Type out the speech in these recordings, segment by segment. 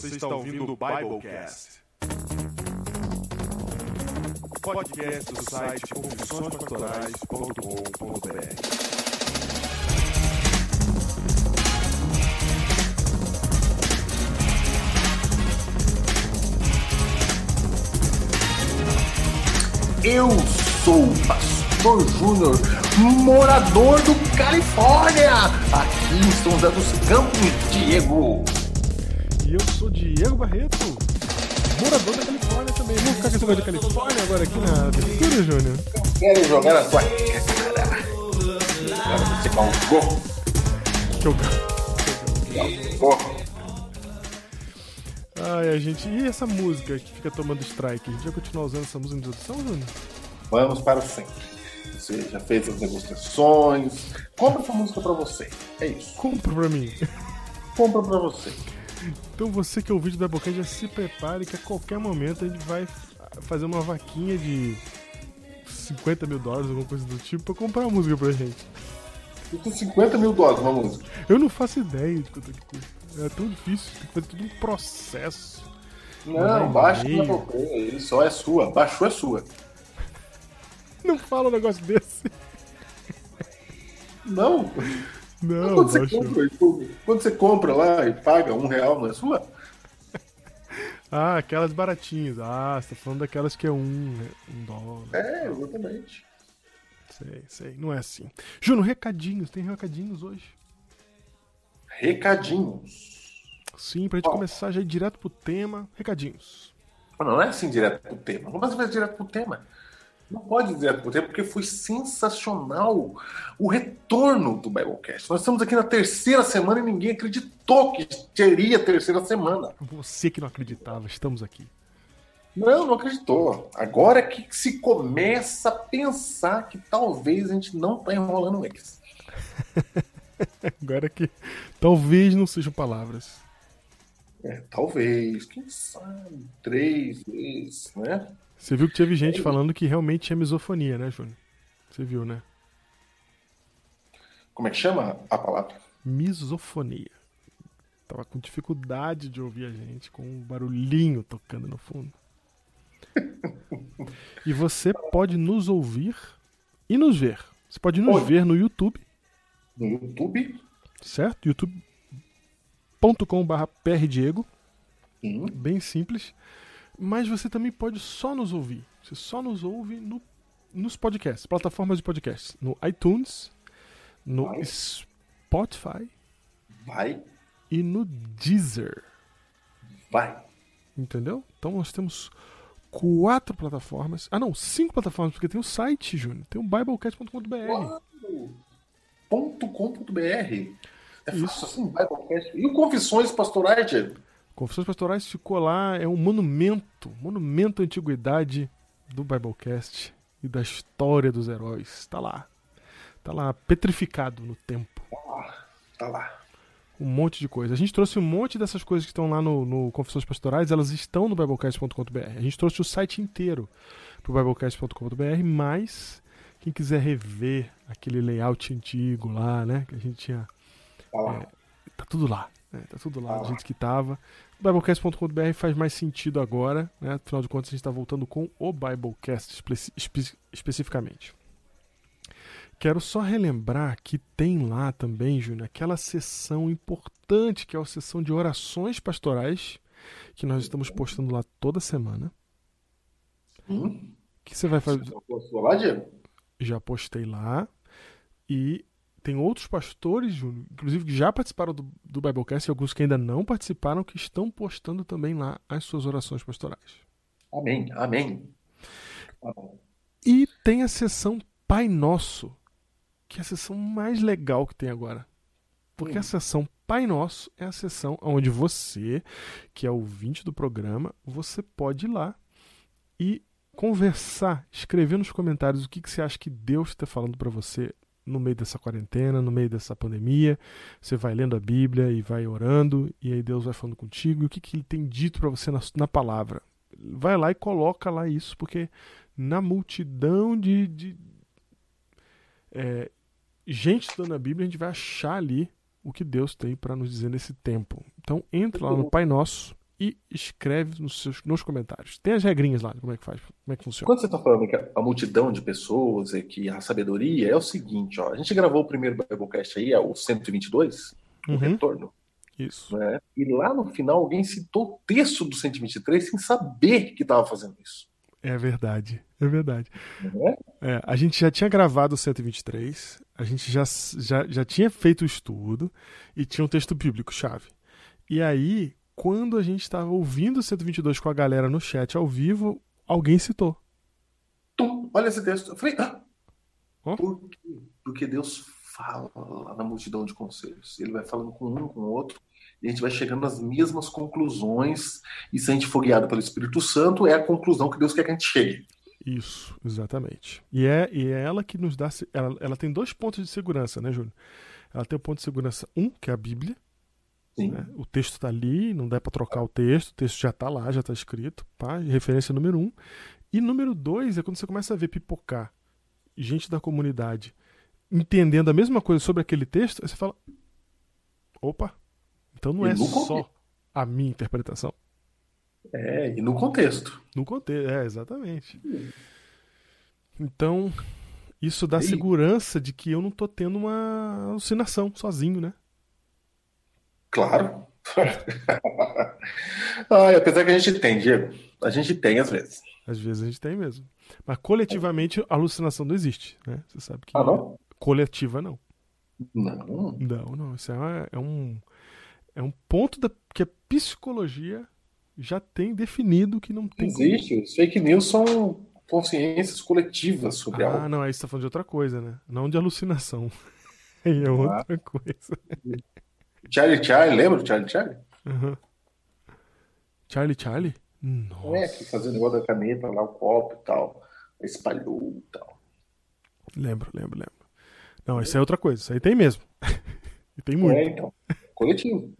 Você está ouvindo o Biblecast. Podcast do site confissõespastorais.com.br. Eu sou o Pastor Júnior, morador do Califórnia, aqui em São José dos Campos, Diego. E eu sou Diego Barreto, morador da Califórnia também. Vamos ficar com esse negócio de Califórnia agora aqui na abertura, Júnior? Quero jogar na sua cara. Agora você calcou. Que eu... Calcou. Ai, a gente. E essa música que fica tomando strike? A gente vai continuar usando essa música de introdução, Júnior? Vamos para sempre. Você já fez as negociações. Compra essa música pra você. É isso. Compra pra mim. Compra pra você. Então você que é o vídeo da Bocage já se prepare que a qualquer momento a gente vai fazer uma vaquinha de 50 mil dólares, alguma coisa do tipo, pra comprar a música pra gente. Custa 50 mil dólares uma música. Eu não faço ideia de quanto é que custa. É tão difícil, tem que fazer tudo um processo. Não, baixa na Play. Ele só é sua. Baixou é sua. Não fala um negócio desse. Não. Não, quando, você compra, quando você compra lá e paga um real, não é sua? Ah, aquelas baratinhas. Ah, você tá falando daquelas que é um, um dólar. É, exatamente. Sei, sei. Não é assim. Juno, recadinhos. Tem recadinhos hoje? Recadinhos. Sim, pra gente Ó. começar já ir direto pro tema. Recadinhos. Não, não é assim direto pro tema. Pode fazer direto pro tema. Não pode direto pro tema, porque foi sensacional o retorno do Biblecast. Nós estamos aqui na terceira semana e ninguém acreditou que teria terceira semana. Você que não acreditava, estamos aqui. Não, não acreditou. Agora é que se começa a pensar que talvez a gente não tá enrolando eles. Agora que talvez não sejam palavras. É, talvez, quem sabe, três vezes, né? Você viu que teve gente falando que realmente tinha misofonia, né, Júnior? Você viu, né? Como é que chama a palavra? Misofonia. Tava com dificuldade de ouvir a gente, com um barulhinho tocando no fundo. e você pode nos ouvir e nos ver. Você pode nos Pode. ver no YouTube, No YouTube? certo? youtube.com.br prdiego, Sim. bem simples. Mas você também pode só nos ouvir. Você só nos ouve no, nos podcasts, plataformas de podcasts. No iTunes, no Vai. Spotify Vai, e no Deezer. vai. Entendeu? Então nós temos quatro plataformas. Ah, não, cinco plataformas, porque tem o site, Júnior. Tem o biblecast.com.br. Ponto .com.br. É fácil assim, Biblecast. E o Confissões Pastorais, Diego? Confissões Pastorais ficou lá, é um monumento, monumento à antiguidade do Biblecast e da história dos heróis. Tá lá. Tá lá, petrificado no tempo. Tá lá. Um monte de coisa. A gente trouxe um monte dessas coisas que estão lá no, no Confissões Pastorais, elas estão no biblecast.com.br. A gente trouxe o site inteiro pro biblecast.com.br, mas quem quiser rever aquele layout antigo lá, né, que a gente tinha Tá lá. tá tudo lá. Né? Tá tudo lá Tá do jeito que tava. Biblecast.com.br faz mais sentido agora, né? Afinal de contas, a gente tá voltando com o Biblecast espe- espe- especificamente. Quero só relembrar que tem lá também, Júnior, aquela sessão importante que é a sessão de orações pastorais, que nós estamos postando lá toda semana. Hum? Que você vai fazer. Você não postou lá, Diego? já postei lá. E tem outros pastores, Júnior, inclusive que já participaram do, do Biblecast e alguns que ainda não participaram, que estão postando também lá as suas orações pastorais. Amém, amém. E tem a sessão Pai Nosso, que é a sessão mais legal que tem agora. Porque a sessão Pai Nosso é a sessão onde você, que é ouvinte do programa, você pode ir lá e conversar, escrever nos comentários o que, que você acha que Deus está falando para você no meio dessa quarentena, no meio dessa pandemia. Você vai lendo a Bíblia e vai orando, e aí Deus vai falando contigo, e o que, que ele tem dito para você na, na palavra. Vai lá e coloca lá isso, porque na multidão de, de é, gente estudando a Bíblia, a gente vai achar ali o que Deus tem para nos dizer nesse tempo. Então entra lá no Pai Nosso e escreve nos, seus, nos comentários. Tem as regrinhas lá, como é que faz, como é que funciona. Quando você está falando que a multidão de pessoas e que a sabedoria é o seguinte, ó, a gente gravou o primeiro Biblecast aí, é o 122, o Uhum. retorno, Isso. né? E lá no final alguém citou o texto do 123 sem saber que estava fazendo isso. É verdade, é verdade. Né? É, a gente já tinha gravado o 123, a gente já, já, já tinha feito o estudo e tinha um texto bíblico chave. E aí, quando a gente estava ouvindo o 122 com a galera no chat ao vivo, alguém citou. Tum, olha esse texto. Eu falei, ah, Ó. por quê? Porque Deus fala lá na multidão de conselhos. Ele vai falando com um, com o outro, e a gente vai chegando às mesmas conclusões. E se a gente for guiado pelo Espírito Santo, é a conclusão que Deus quer que a gente chegue. Isso, exatamente. E é, e é ela que nos dá. Ela, ela tem dois pontos de segurança, né, Júlio? Ela tem o ponto de segurança um, que é a Bíblia. Né? O texto está ali, não dá para trocar o texto, o texto já está lá, já está escrito, pá, referência número um. E número dois é quando você começa a ver pipocar gente da comunidade entendendo a mesma coisa sobre aquele texto, aí você fala: opa, então não E é só a minha interpretação. É, e no contexto. No contexto, é, exatamente. Então, isso dá E- segurança de que eu não tô tendo uma alucinação sozinho, né? Claro. Ai, apesar que a gente tem, Diego. A gente tem às vezes. Às vezes a gente tem mesmo. Mas coletivamente a alucinação não existe, né? Você sabe que Ah, não? coletiva não. Não. Não, não. Isso é, uma- é um é um ponto da que a psicologia já tem definido que não tem como- Existe. Os fake news são consciências coletivas sobre Ah, algo. não, aí você tá falando de outra coisa, né? Não de alucinação. Aí é outra coisa. Charlie Charlie, lembra do Charlie Charlie? Aham. Charlie Charlie? É, Nossa. que fazia o negócio da caneta lá, o copo e tal. Espalhou e tal. Lembro, lembro, lembro. Não, isso é outra coisa. Isso aí tem mesmo. E tem muito. É, então. Coletivo.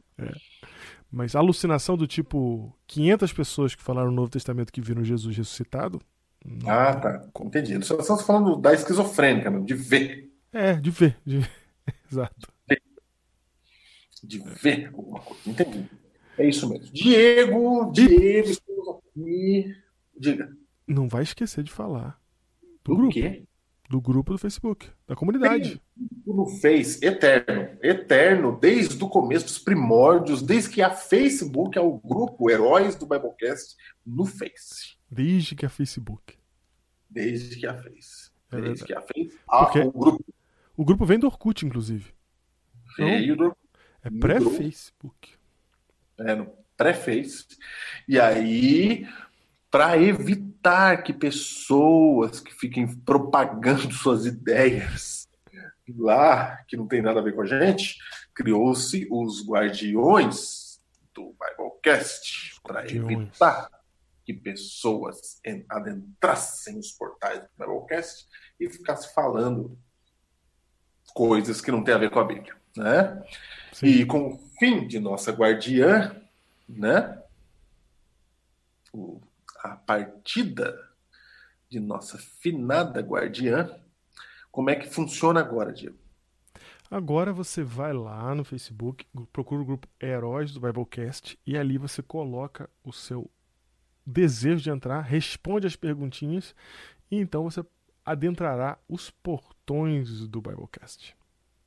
Mas alucinação do tipo 500 pessoas que falaram no Novo Testamento que viram Jesus ressuscitado? Não. Ah, tá. Entendi. Nós estamos falando da esquizofrênica mesmo, de ver. É, de ver. De... Exato. De ver alguma coisa. Entendi. É isso mesmo. Diego, Diego, estamos aqui. Diga. Não vai esquecer de falar do Do grupo. quê? Do grupo do Facebook, da comunidade. No Face, eterno. Eterno, desde o começo dos primórdios, desde que a Facebook é o grupo Heróis do Biblecast no Face. Desde que é Facebook. Desde que a fez. É Desde verdade. que a fez. Ah, Porque- o grupo O grupo vem do Orkut, inclusive. veio do, É pré-Facebook. é, no pré-Face. E aí, para evitar que pessoas que fiquem propagando suas ideias lá, que não tem nada a ver com a gente, criou-se os guardiões do Biblecast para evitar que pessoas en- adentrassem os portais do Biblecast e ficassem falando coisas que não têm a ver com a Bíblia, né? Sim. E com o fim de nossa guardiã, né? O- a partida de nossa finada guardiã, como é que funciona agora, Diego? Agora você vai lá no Facebook, procura o grupo Heróis do Biblecast e ali você coloca o seu desejo de entrar, responde as perguntinhas e então você adentrará os portões do Biblecast.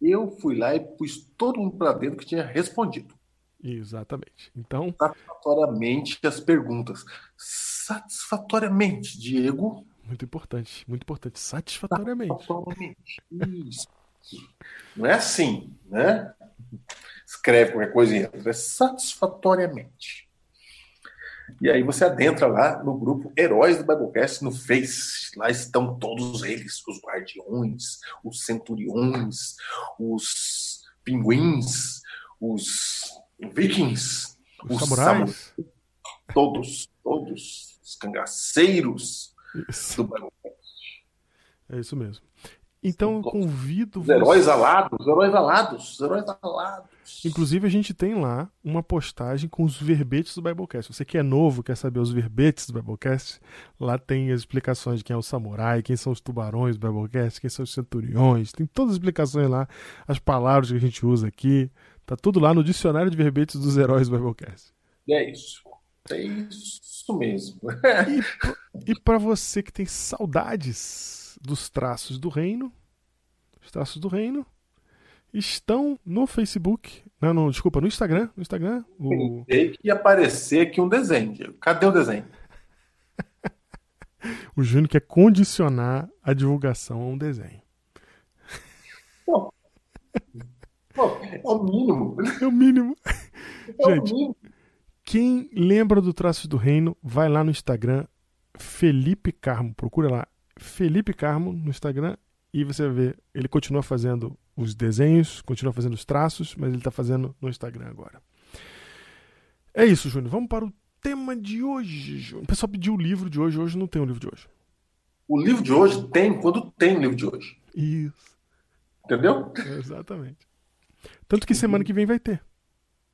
Eu fui lá e pus todo mundo para dentro que tinha respondido Exatamente. Então, satisfatoriamente as perguntas. Satisfatoriamente, Diego. muito importante, muito importante, satisfatoriamente. Satisfatoriamente. Isso. Não é assim, né? Escreve qualquer coisa e entra. É satisfatoriamente. E aí você adentra lá no grupo Heróis do Biblecast no Face. Lá estão todos eles, os guardiões, os centuriões, os pinguins, os vikings, Os os samurais. todos, todos, os cangaceiros Isso, do Biblecast. é isso mesmo. Então eu convido Os heróis alados, os heróis alados, os heróis alados. Inclusive, a gente tem lá uma postagem com os verbetes do Biblecast. Você que é novo, quer saber os verbetes do Biblecast? Lá tem as explicações de quem é o samurai, quem são os tubarões do Biblecast, quem são os centuriões. Tem todas as explicações lá, as palavras que a gente usa aqui. Tá tudo lá no dicionário de verbetes dos heróis do Biblecast. E é isso. É isso mesmo. E, e para você que tem saudades dos traços do reino, os traços do reino estão no Facebook. Não, não, desculpa, no Instagram. No Instagram. O... Tem que aparecer aqui um desenho. Diego. Cadê o desenho? o Júnior quer condicionar a divulgação a um desenho. Pô, Pô, é o mínimo. É o mínimo. É o Gente, mínimo. quem lembra do Traços do Reino, vai lá no Instagram, Felipe Carmo. Procura lá, Felipe Carmo no Instagram e você vai ver. Ele continua fazendo os desenhos, continua fazendo os traços, mas ele está fazendo no Instagram agora. É isso, Júnior. Vamos para o tema de hoje, Júnior. O pessoal pediu o livro de hoje, hoje não tem o livro de hoje. O livro de hoje tem quando tem o livro de hoje. Isso, Entendeu? exatamente. Tanto que semana que vem vai ter.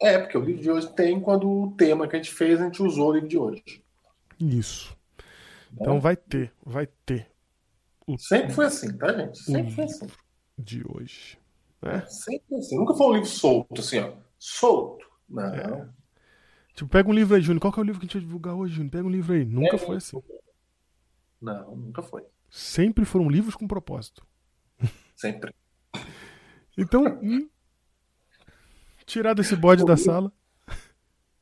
É, porque o livro de hoje tem quando o tema que a gente fez, a gente usou o livro de hoje. Isso. Então vai ter, vai ter o Sempre foi assim, tá, gente? Sempre foi assim. de hoje. Né? Sempre foi assim. Nunca foi um livro solto, assim, ó. Solto. Não. É. Tipo, pega um livro aí, Júnior. Qual que é o livro que a gente vai divulgar hoje, Júnior? Pega um livro aí. Nunca É. foi assim. Não, nunca foi. Sempre foram livros com propósito. Sempre. Então, hum, tirar desse bode da sala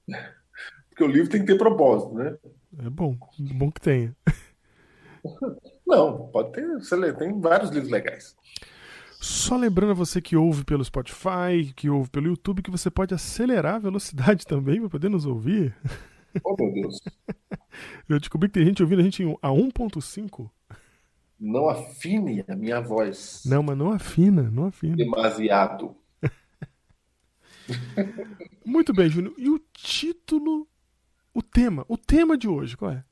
Porque o livro tem que ter propósito, né? É bom. Bom que tenha. Não, pode ter. Você lê, tem vários livros legais. Só lembrando a você que ouve pelo Spotify, que ouve pelo YouTube, que você pode acelerar a velocidade também para poder nos ouvir. Oh, meu Deus. Eu descobri que tem gente ouvindo a gente a 1.5. Não afine a minha voz. Não, mas não afina, não afina. Demasiado. Muito bem, Júnior. E o título, o tema, o tema de hoje, qual é?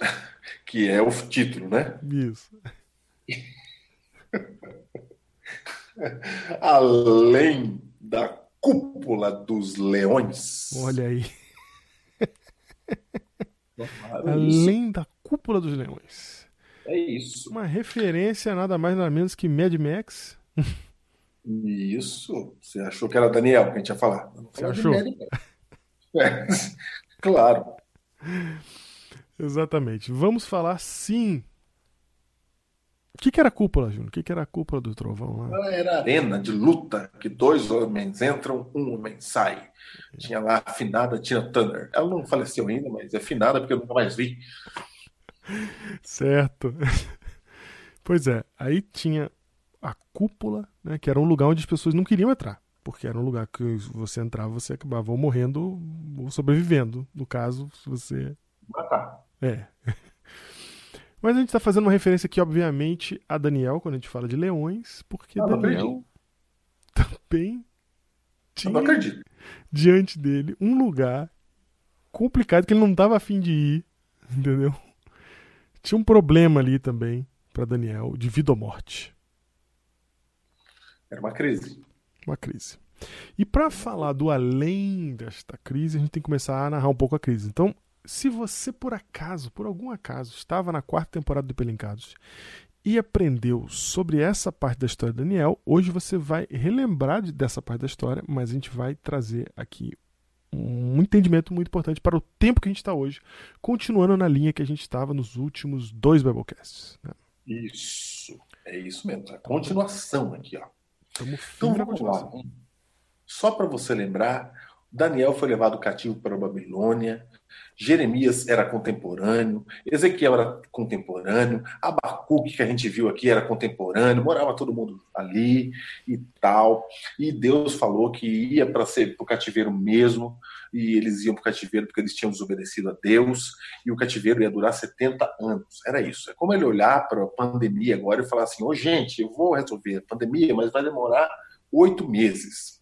Que é o título, né? Isso. Além da cúpula dos leões. Olha aí. Além da cúpula dos leões. É isso. Uma referência nada mais nada menos que Mad Max. Isso. Você achou que era Daniel que a gente ia falar? Você achou? É, claro. Exatamente. Vamos falar sim. O que, que era a cúpula, Júnior? O que, que era a cúpula do trovão lá? Ela era arena de luta que dois homens entram, um homem sai. Tinha lá a finada Tina Turner. Ela não faleceu ainda, mas é finada porque eu nunca mais vi. Certo. Pois é, aí tinha a cúpula, né, que era um lugar onde as pessoas não queriam entrar, porque era um lugar que você entrava, você acabava ou morrendo ou sobrevivendo, no caso, se você Matar. é. Mas a gente está fazendo uma referência aqui, obviamente, a Daniel, quando a gente fala de leões, porque Ah, Daniel também tinha diante dele um lugar complicado que ele não estava afim de ir, entendeu? Tinha um problema ali também para Daniel de vida ou morte, Era uma crise. Uma crise. E para falar do além desta crise, a gente tem que começar a narrar um pouco a crise. Então, se você por acaso, por algum acaso, estava na quarta temporada do Pelincados e aprendeu sobre essa parte da história de Daniel, hoje você vai relembrar de- dessa parte da história, mas a gente vai trazer aqui um entendimento muito importante para o tempo que a gente está hoje, continuando na linha que a gente estava nos últimos dois Biblecasts. Né? Isso. É isso mesmo. A continuação aqui, ó. Estamos Então vamos lá. Só para você lembrar, Daniel foi levado cativo para a Babilônia, Jeremias era contemporâneo, Ezequiel era contemporâneo, Abacuque, que a gente viu aqui, era contemporâneo, morava todo mundo ali e tal. E Deus falou que ia para ser para o cativeiro mesmo, e eles iam para o cativeiro porque eles tinham desobedecido a Deus, e o cativeiro ia durar 70 anos. Era isso. É como ele olhar para a pandemia agora e falar assim: ô gente, eu vou resolver a pandemia, mas vai demorar oito meses.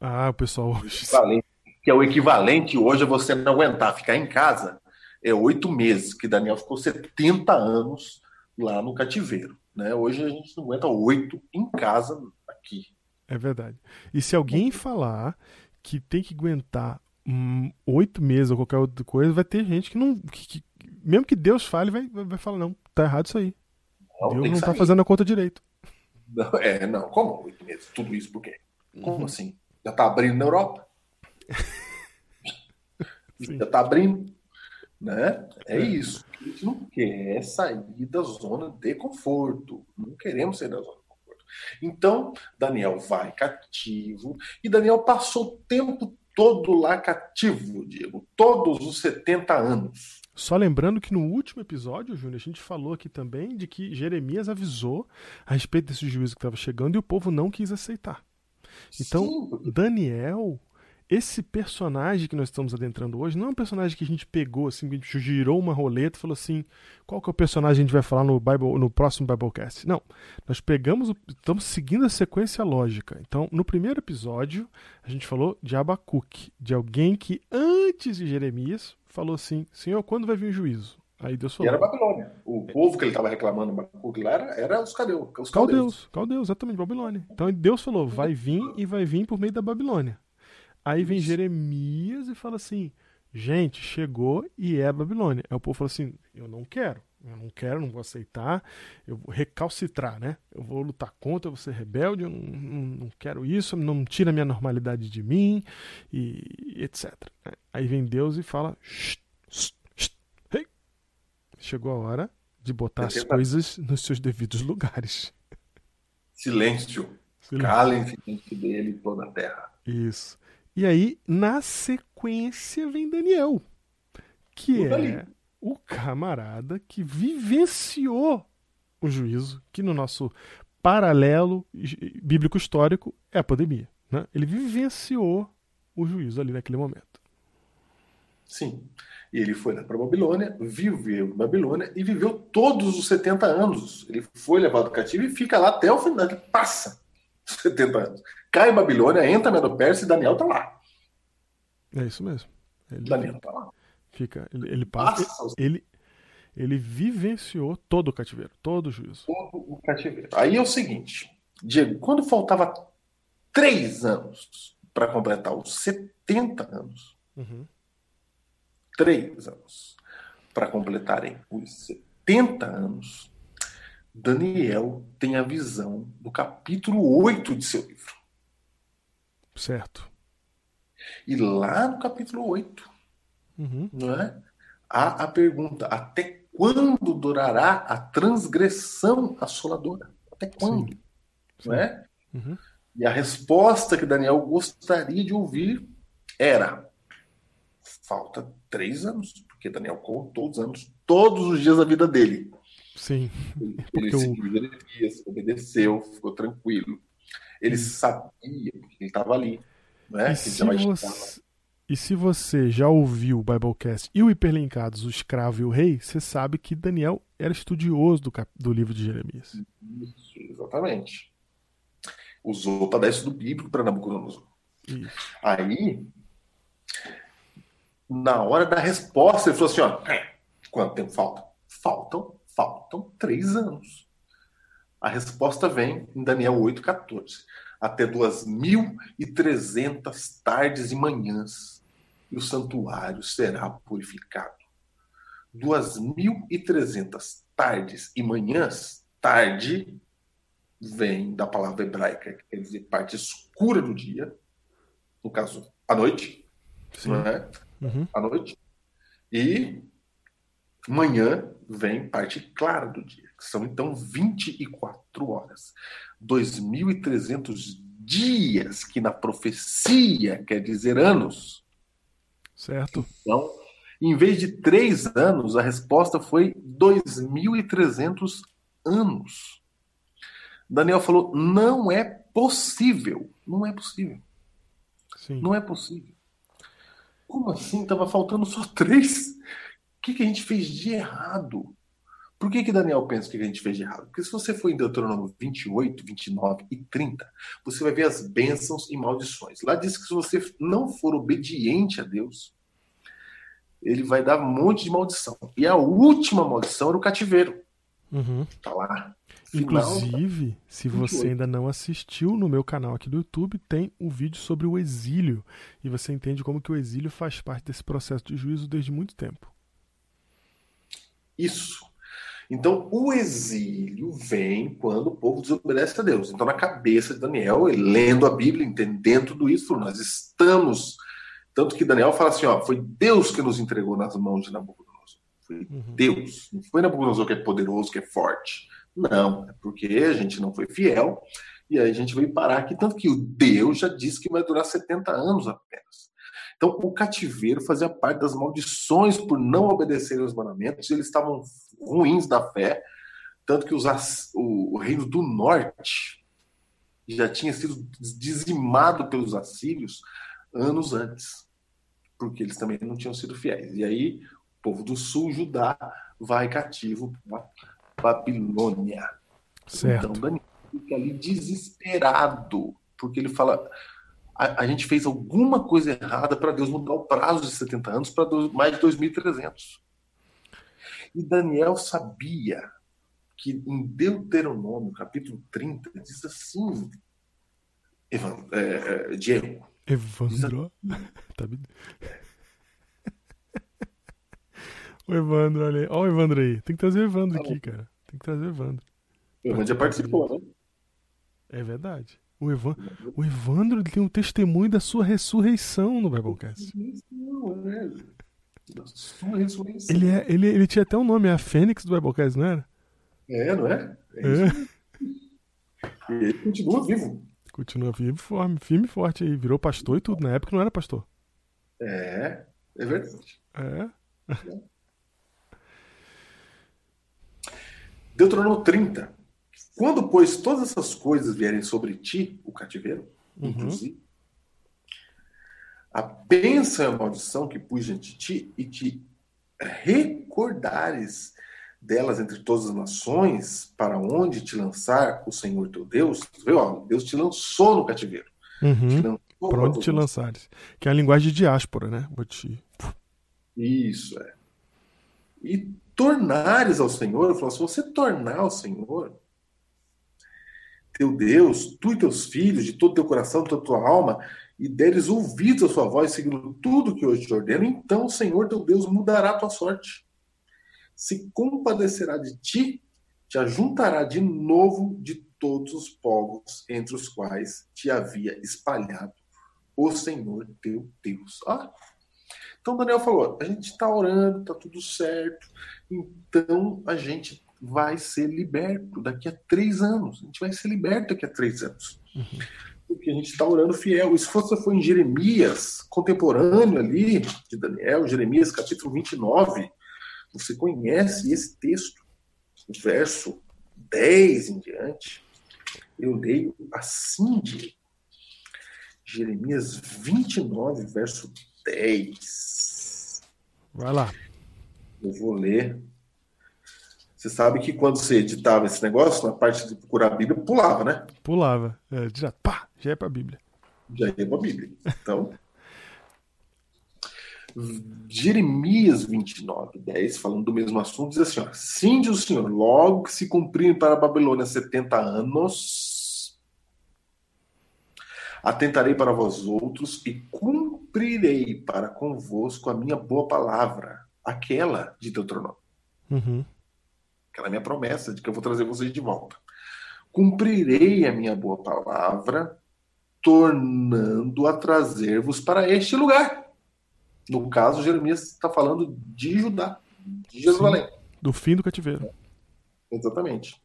Ah, o pessoal equivalente, que é o equivalente hoje a você não aguentar ficar em casa, é oito meses, que Daniel ficou 70 anos lá no cativeiro. Né? Hoje a gente não aguenta oito em casa aqui. É verdade. E se alguém falar que tem que aguentar hum, oito meses ou qualquer outra coisa, vai ter gente que não. que- que- mesmo que Deus fale, vai, vai falar: não, tá errado isso aí. Não, Deus não tá fazendo a conta direito. Não, é, não, como oito meses? Tudo isso por quê? Como Uhum. assim? Já tá abrindo na Europa? Sim. Já tá abrindo. Né? É isso. A gente não quer sair da zona de conforto. Não queremos sair da zona de conforto. Então, Daniel vai cativo. E Daniel passou o tempo todo lá cativo, Diego. Todos os 70 anos. Só lembrando que no último episódio, Júnior, a gente falou aqui também de que Jeremias avisou a respeito desse juízo que estava chegando e o povo não quis aceitar. Então, Sim, Daniel, esse personagem que nós estamos adentrando hoje, não é um personagem que a gente pegou assim, que a gente girou uma roleta e falou assim: qual que é o personagem que a gente vai falar no, Bible, no próximo Biblecast? Não. Nós pegamos, o- estamos seguindo a sequência lógica. Então, no primeiro episódio, a gente falou de Abacuque, de alguém que antes de Jeremias falou assim: Senhor, quando vai vir o juízo? Aí Deus E falou: era Babilônia. O povo que ele estava reclamando Babilônia lá era, era os cadeus. Os caldeus. Caldeus, Caldeus, exatamente, Babilônia. Então Deus falou, vai vir e vai vir por meio da Babilônia. Aí vem. Jeremias e fala assim, gente, chegou e é a Babilônia. Aí o povo fala assim, eu não quero, eu não quero, não vou aceitar, eu vou recalcitrar, né? Eu vou lutar contra, eu vou ser rebelde, eu não, não, não quero isso, não tira a minha normalidade de mim, e etc. Aí vem Deus e fala, "Shh, shh, shh, hey. chegou a hora de botar as coisas nos seus devidos lugares. Silêncio. Silêncio. Calem-se dele toda a terra. Isso. E aí, na sequência, vem Daniel, que ali. é o camarada que vivenciou o juízo, que no nosso paralelo bíblico histórico é a pandemia. Né? Ele vivenciou o juízo ali naquele momento. Sim. E ele foi lá para Babilônia, viveu em Babilônia e viveu todos os 70 anos. Ele foi levado cativo e fica lá até o final. Ele passa 70 anos. Cai Babilônia, entra Medo Persa e Daniel tá lá. É isso mesmo. Ele Daniel tá lá. fica, ele, ele passa, Passa ele, ele vivenciou todo o cativeiro, todo o juízo. todo o cativeiro. Aí é o seguinte, Diego, quando faltava três anos para completar os 70 anos, Uhum. três anos para completarem os 70 anos, Daniel tem a visão do capítulo 8 de seu livro. Certo. E lá no capítulo 8, Uhum. não é? há a pergunta: até quando durará a transgressão assoladora? Até quando? Não é? Uhum. E a resposta que Daniel gostaria de ouvir era: falta três anos, porque Daniel contou os anos, todos os dias da vida dele. Sim. Ele, o- seguiu Jeremias, obedeceu, ficou tranquilo. Ele sabia, porque ele estava ali. Né? E Que se, você, e se você já ouviu o Biblecast e o Hiperlinkados, o Escravo e o Rei, você sabe que Daniel era estudioso do, cap- do livro de Jeremias. Isso, exatamente. Usou para dar estudo bíblico para Nabucodonosor. Isso. Aí, na hora da resposta, ele falou assim: ó, "É, quanto tempo falta? Faltam, faltam três anos. A resposta vem em Daniel 8,14. Até 2.300 tardes e manhãs, e o santuário será purificado. 2.300 tardes e manhãs, tarde vem da palavra hebraica, que quer dizer parte escura do dia, no caso, à noite, Sim. não é? Uhum. À noite. E manhã vem parte clara do dia, que são então 24 horas. 2.300 dias, que na profecia quer dizer anos. Certo. Então, em vez de três anos, a resposta foi 2.300 anos. Daniel falou: não é possível. Não é possível. Sim. Não é possível. Como assim? Tava faltando só três? O que, que a gente fez de errado? Por que, que Daniel pensa que a gente fez de errado? Porque se você for em Deuteronômio 28, 29 e 30, você vai ver as bênçãos e maldições. Lá diz que se você não for obediente a Deus, ele vai dar um monte de maldição. E a última maldição era o cativeiro. Uhum. Tá lá. Final, Inclusive, se você 28. ainda não assistiu no meu canal aqui do YouTube, tem um vídeo sobre o exílio. E você entende como que o exílio faz parte desse processo de juízo desde muito tempo. Isso. Então, o exílio vem quando o povo desobedece a Deus. Então, na cabeça de Daniel, ele lendo a Bíblia, entendendo tudo isso, nós estamos Tanto que Daniel fala assim: ó, foi Deus que nos entregou nas mãos de Nabucodonosor. Foi Uhum. Deus. Não foi Nabucodonosor que é poderoso, que é forte. Não, é porque a gente não foi fiel e aí a gente veio parar aqui. Tanto que o Deus já disse que vai durar 70 anos apenas. Então, o cativeiro fazia parte das maldições por não obedecerem aos mandamentos, eles estavam ruins da fé, tanto que os, o, o reino do norte já tinha sido dizimado pelos assírios anos antes, porque eles também não tinham sido fiéis. E aí, o povo do sul, Judá, vai cativo para Babilônia. Certo. Então, Daniel fica ali desesperado, porque ele fala: a, a gente fez alguma coisa errada para Deus mudar o prazo de 70 anos para mais de 2.300. E Daniel sabia que em Deuteronômio, capítulo 30, diz assim: Evan, é, é, Diego, Evandro. Tá me- o Evandro, olha aí. Olha o Evandro aí. Tem que trazer o Evandro Tá aqui, cara. Tem que trazer o Evandro. o Evan já participou, né? É verdade. O, Evan... o Evandro tem um testemunho da sua ressurreição no Biblecast. Não, é. Da sua ressurreição. Ele, é, ele, ele tinha até um nome, é a Fênix do Biblecast, não era? É, não é? É. É. Ele continua vivo. Continua vivo, firme, firme e forte aí. Virou pastor e tudo. Na época não era pastor. É, é verdade. É. Deuteronômio 30. Quando, pois, todas essas coisas vierem sobre ti, o cativeiro, Uhum. inclusive, a bênção e a maldição que pus diante de ti, e te recordares delas entre todas as nações, para onde te lançar o Senhor teu Deus, vê, ó, Deus te lançou no cativeiro. Uhum. Pra onde te lançares. Que é a linguagem de diáspora, né? Vou te... Isso, é. E tornares ao Senhor, ele falou, se você tornar ao Senhor, teu Deus, tu e teus filhos, de todo teu coração, de toda tua alma, e deres ouvidos à sua voz, seguindo tudo que hoje te ordeno, então o Senhor teu Deus mudará a tua sorte. Se compadecerá de ti, te ajuntará de novo de todos os povos entre os quais te havia espalhado o Senhor teu Deus. Ah, então Daniel falou: a gente está orando, está tudo certo, então a gente vai ser liberto daqui a três anos. A gente vai ser liberto daqui a três anos. Porque a gente está orando fiel. Se você for em Jeremias, contemporâneo ali de Daniel, Jeremias capítulo 29, você conhece esse texto, verso 10 em diante. Eu leio assim de Jeremias 29, verso 10. Vai lá. Eu vou ler. Você sabe que quando você editava esse negócio, na parte de procurar a Bíblia, pulava, né? Pulava. É, já, pá, já é pra Bíblia. Já ia para a Bíblia. Então, Jeremias 29, 10, falando do mesmo assunto, diz assim: ó, Sim, diz o Senhor, logo que se cumprirem para a Babilônia 70 anos, atentarei para vós outros e cumprirei para convosco a minha boa palavra, aquela de Deuteronômio. Uhum. Aquela minha promessa de que eu vou trazer vocês de volta. Cumprirei a minha boa palavra, tornando a trazer-vos para este lugar. No caso, Jeremias está falando de Judá, de Jerusalém. Do fim do cativeiro. Exatamente.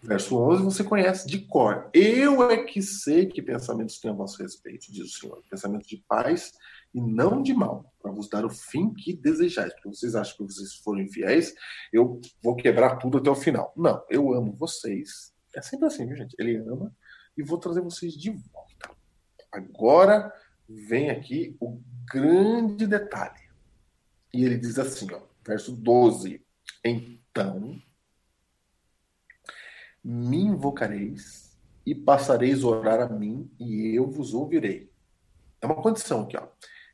Verso 11 você conhece de cor. Eu é que sei que pensamentos têm a vosso respeito, diz o Senhor. Pensamentos de paz e não de mal, para vos dar o fim que desejais. Porque vocês acham que vocês foram infiéis, eu vou quebrar tudo até o final. Não, eu amo vocês. É sempre assim, viu, gente? Ele ama e vou trazer vocês de volta. Agora vem aqui o grande detalhe. E ele diz assim, ó, verso 12. Então me invocareis e passareis a orar a mim e eu vos ouvirei. É uma condição aqui, ó.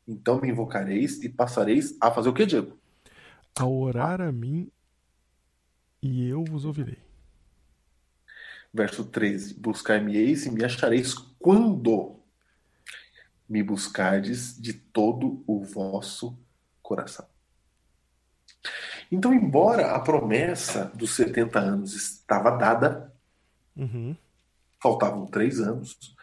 Então me invocareis e passareis a fazer o que, Diego? A orar a mim e eu vos ouvirei. Verso 13: Buscar-me-eis e me achareis quando me buscardes de todo o vosso coração. Então, embora a promessa dos 70 anos estava dada, Uhum. faltavam três anos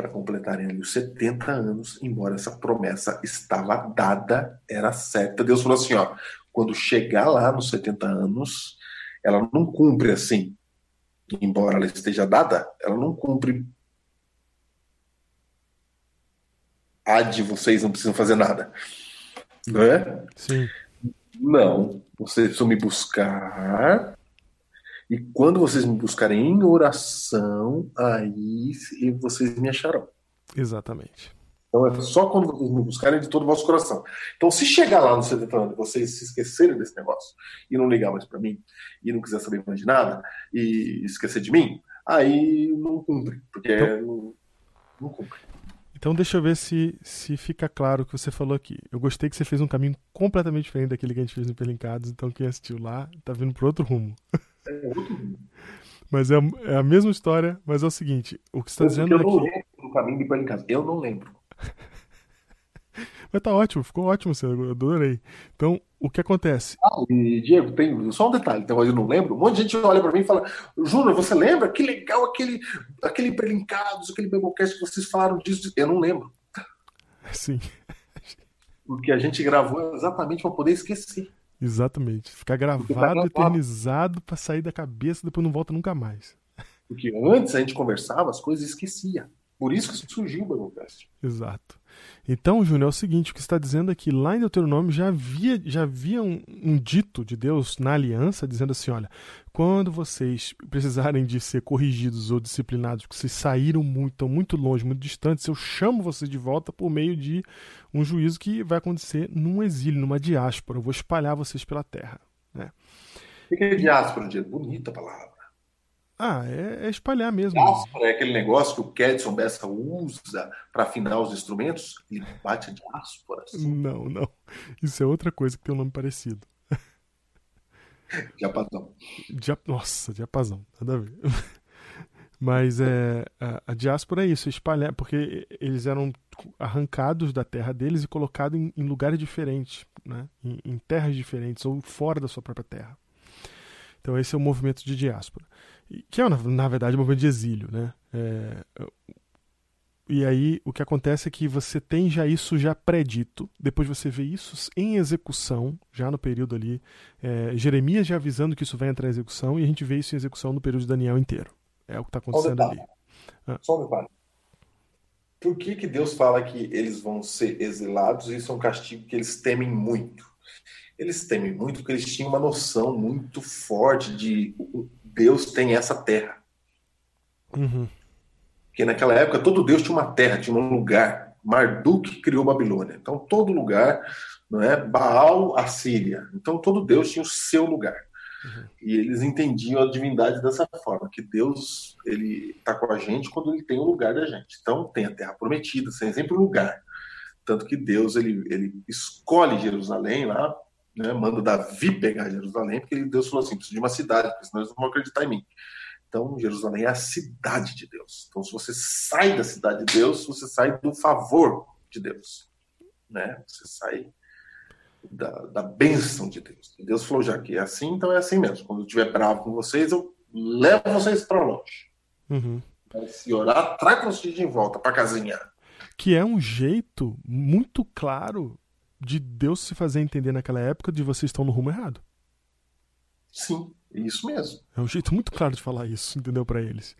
para completarem ali os 70 anos, embora essa promessa estava dada, era certa. Deus falou assim: ó, quando chegar lá nos 70 anos, ela não cumpre assim. Embora ela esteja dada, ela não cumpre. A de vocês não precisam fazer nada. Não é? Sim. Não. Vocês precisam me buscar. E quando vocês me buscarem em oração, aí vocês me acharão. Exatamente. Então é só quando vocês me buscarem de todo o vosso coração. Então, se chegar lá no 70 anos vocês se esquecerem desse negócio e não ligar mais para mim e não quiser saber mais de nada e esquecer de mim, aí não cumpre, porque então, não, não cumpre. Então deixa eu ver se, se fica claro o que você falou aqui. Eu gostei que você fez um caminho completamente diferente daquele que a gente fez no Pelincados, então quem assistiu lá tá vindo por outro rumo. É outro. Mas é, é, a mesma história, mas é o seguinte, o que você está dizendo é que... Eu não lembro do caminho de Pelincados, eu não lembro. Mas tá ótimo, ficou ótimo, eu adorei. Então, o que acontece? Ah, e Diego, tem só um detalhe, então eu não lembro. Um monte de gente olha para mim e fala: Júnior, você lembra? Que legal aquele, aquele Prelincados, aquele Biblecast que vocês falaram disso. Eu não lembro. Sim. Porque a gente gravou exatamente para poder esquecer. Exatamente. Ficar gravado, tá eternizado para sair da cabeça depois não volta nunca mais. Porque antes a gente conversava, as coisas esquecia. Por isso que surgiu o Biblecast. Exato. Então, Júnior, é o seguinte: o que está dizendo é que lá em Deuteronômio já havia, já havia um, um, dito de Deus na aliança, dizendo assim: olha, quando vocês precisarem de ser corrigidos ou disciplinados, porque vocês saíram muito, estão muito longe, muito distantes, eu chamo vocês de volta por meio de um juízo que vai acontecer num exílio, numa diáspora. Eu vou espalhar vocês pela terra. Né? O que é diáspora, Diego? Bonita palavra. Ah, é, é espalhar mesmo. Diáspora é aquele negócio que o Kedson Bessa usa para afinar os instrumentos e bate a diáspora. Assim. Não, não. Isso é outra coisa que tem um nome parecido. Diapasão. Dia... Nossa, diapasão. Nada a ver. Mas é, a, a, diáspora é isso, espalhar, porque eles eram arrancados da terra deles e colocados em, em lugares diferentes, né? Em, em terras diferentes ou fora da sua própria terra. Então esse é o movimento de diáspora que é, na verdade, um movimento de exílio, né? É, e aí o que acontece é que você tem já isso já predito, depois você vê isso em execução, já no período ali, é, Jeremias já avisando que isso vai entrar em execução, e a gente vê isso em execução no período de Daniel inteiro. É o que está acontecendo ali. Ah. Só um detalhe. Por que, que Deus fala que eles vão ser exilados e isso é um castigo que eles temem muito? Eles temem muito porque eles tinham uma noção muito forte de Deus tem essa terra. Uhum. Porque naquela época todo Deus tinha uma terra, tinha um lugar. Marduk criou Babilônia. Então todo lugar, não é? Baal, a Síria. Então todo Deus tinha o seu lugar. Uhum. E eles entendiam a divindade dessa forma, que Deus ele está com a gente quando ele tem o lugar da gente. Então tem a terra prometida, tem sempre o lugar. Tanto que Deus ele, ele escolhe Jerusalém lá né, manda Davi pegar Jerusalém, porque Deus falou assim: preciso de uma cidade, porque senão eles não vão acreditar em mim. Então, Jerusalém é a cidade de Deus. Então, se você sai da cidade de Deus, você sai do favor de Deus. Né? Você sai da, da bênção de Deus. E Deus falou já que é assim, então é assim mesmo. Quando eu estiver bravo com vocês, eu levo vocês para longe. Uhum. Se orar, traga vocês de volta para casinha. Que é um jeito muito claro de Deus se fazer entender naquela época de vocês estão no rumo errado. Sim, é isso mesmo. É um jeito muito claro de falar isso, entendeu, para eles.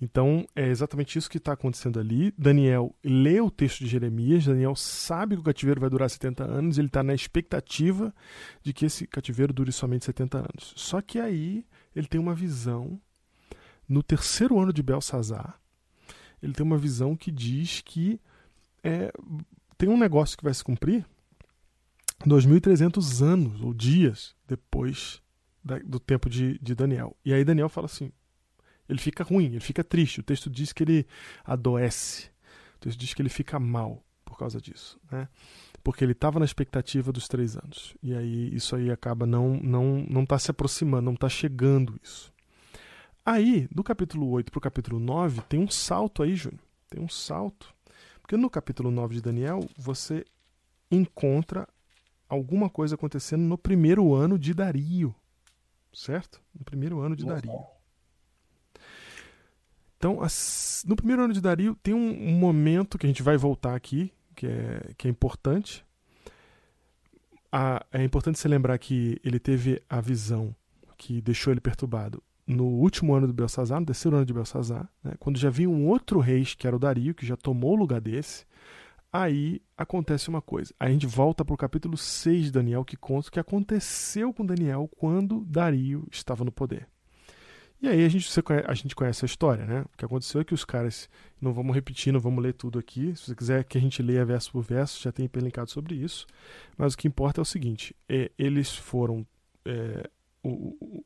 Então, é exatamente isso que está acontecendo ali. Daniel lê o texto de Jeremias, Daniel sabe que o cativeiro vai durar 70 anos, ele está na expectativa de que esse cativeiro dure somente 70 anos. Só que aí ele tem uma visão, no terceiro ano de Belsazar, ele tem uma visão que diz que é, tem um negócio que vai se cumprir 2.300 anos ou dias depois da, do tempo de, de Daniel. E aí Daniel fala assim: ele fica ruim, ele fica triste. O texto diz que ele adoece. O texto diz que ele fica mal por causa disso, né? Porque ele estava na expectativa dos três anos. E aí isso aí acaba não não não está se aproximando, não está chegando isso. Aí, do capítulo 8 para o capítulo 9, tem um salto aí, Júnior. Tem um salto. Porque no capítulo 9 de Daniel, você encontra alguma coisa acontecendo no primeiro ano de Dario. Certo? No primeiro ano de Dario. Então, as- no primeiro ano de Dario, tem um, um momento que a gente vai voltar aqui, que é, que é importante. A- é importante você lembrar que ele teve a visão que deixou ele perturbado no último ano do Belsazar, no terceiro ano de Belsazar, né, quando já vinha um outro rei, que era o Dario, que já tomou o lugar desse. Aí acontece uma coisa. A gente volta para o capítulo 6 de Daniel, que conta o que aconteceu com Daniel quando Dario estava no poder. E aí a gente, a gente conhece a história, né? O que aconteceu é que os caras, não vamos repetir, não vamos ler tudo aqui. Se você quiser que a gente leia verso por verso, já tem hiperlinkado sobre isso. Mas o que importa é o seguinte: é, eles foram. é,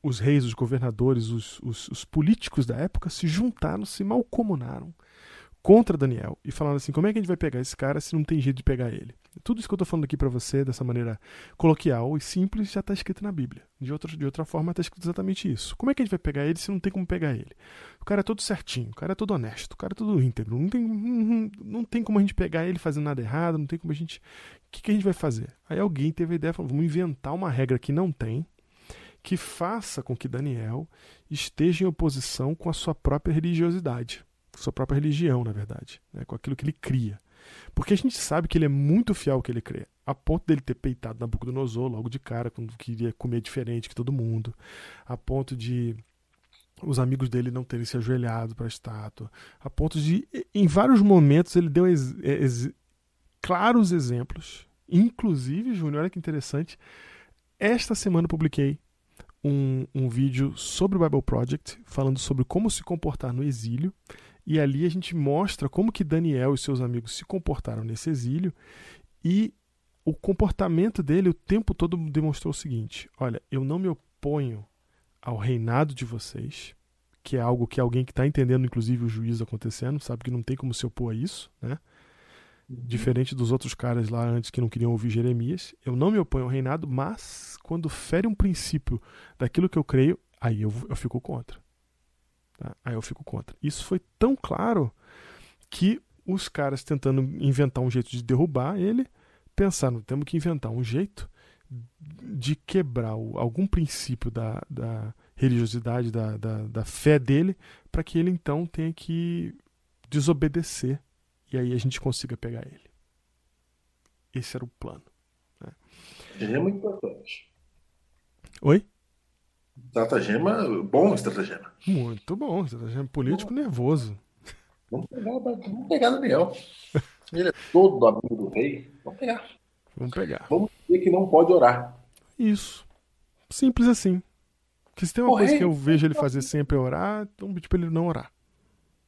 os reis, os governadores, os, os- os políticos da época se juntaram, se malcomunaram contra Daniel e falaram assim: como é que a gente vai pegar esse cara se não tem jeito de pegar ele? Tudo isso que eu estou falando aqui para você, dessa maneira coloquial e simples, já está escrito na Bíblia. De outra, de outra forma, está escrito exatamente isso. Como é que a gente vai pegar ele se não tem como pegar ele? O cara é todo certinho, o cara é todo honesto, o cara é todo íntegro. Não tem, não, não tem como a gente pegar ele fazendo nada errado, não tem como a gente. O que, que a gente vai fazer? Aí alguém teve a ideia, falou: vamos inventar uma regra que não tem, que faça com que Daniel esteja em oposição com a sua própria religiosidade, sua própria religião, na verdade, né, com aquilo que ele cria. Porque a gente sabe que ele é muito fiel ao que ele crê, a ponto dele ter peitado Nabucodonosor logo de cara, quando queria comer diferente que todo mundo, a ponto de os amigos dele não terem se ajoelhado para a estátua, a ponto de, em vários momentos, ele deu ex- ex- claros exemplos, inclusive, Júnior, olha que interessante, esta semana eu publiquei um, um vídeo sobre o Bible Project, falando sobre como se comportar no exílio. E ali a gente mostra como que Daniel e seus amigos se comportaram nesse exílio. E o comportamento dele o tempo todo demonstrou o seguinte: olha, eu não me oponho ao reinado de vocês, que é algo que alguém que está entendendo, inclusive, o juízo acontecendo, sabe que não tem como se opor a isso, né? Diferente dos outros caras lá antes que não queriam ouvir Jeremias, eu não me oponho ao reinado, mas quando fere um princípio daquilo que eu creio, aí eu, eu fico contra. Tá? Aí eu fico contra. Isso foi tão claro que os caras tentando inventar um jeito de derrubar ele, pensaram, temos que inventar um jeito de quebrar o- algum princípio da, da religiosidade, da, da, da fé dele, para que ele então tenha que desobedecer e aí a gente consiga pegar ele. Esse era o plano. Estratagema importante. Oi? Estratagema, bom estratagema. Muito bom, estratagema político nervoso. Vamos pegar, vamos pegar Daniel. Ele é todo amigo do rei. Vamos pegar. Vamos pegar. Vamos dizer que não pode orar. Isso. Simples assim. Porque se tem uma O coisa rei- que eu vejo ele fazer sempre é orar, então pedir pra ele não orar.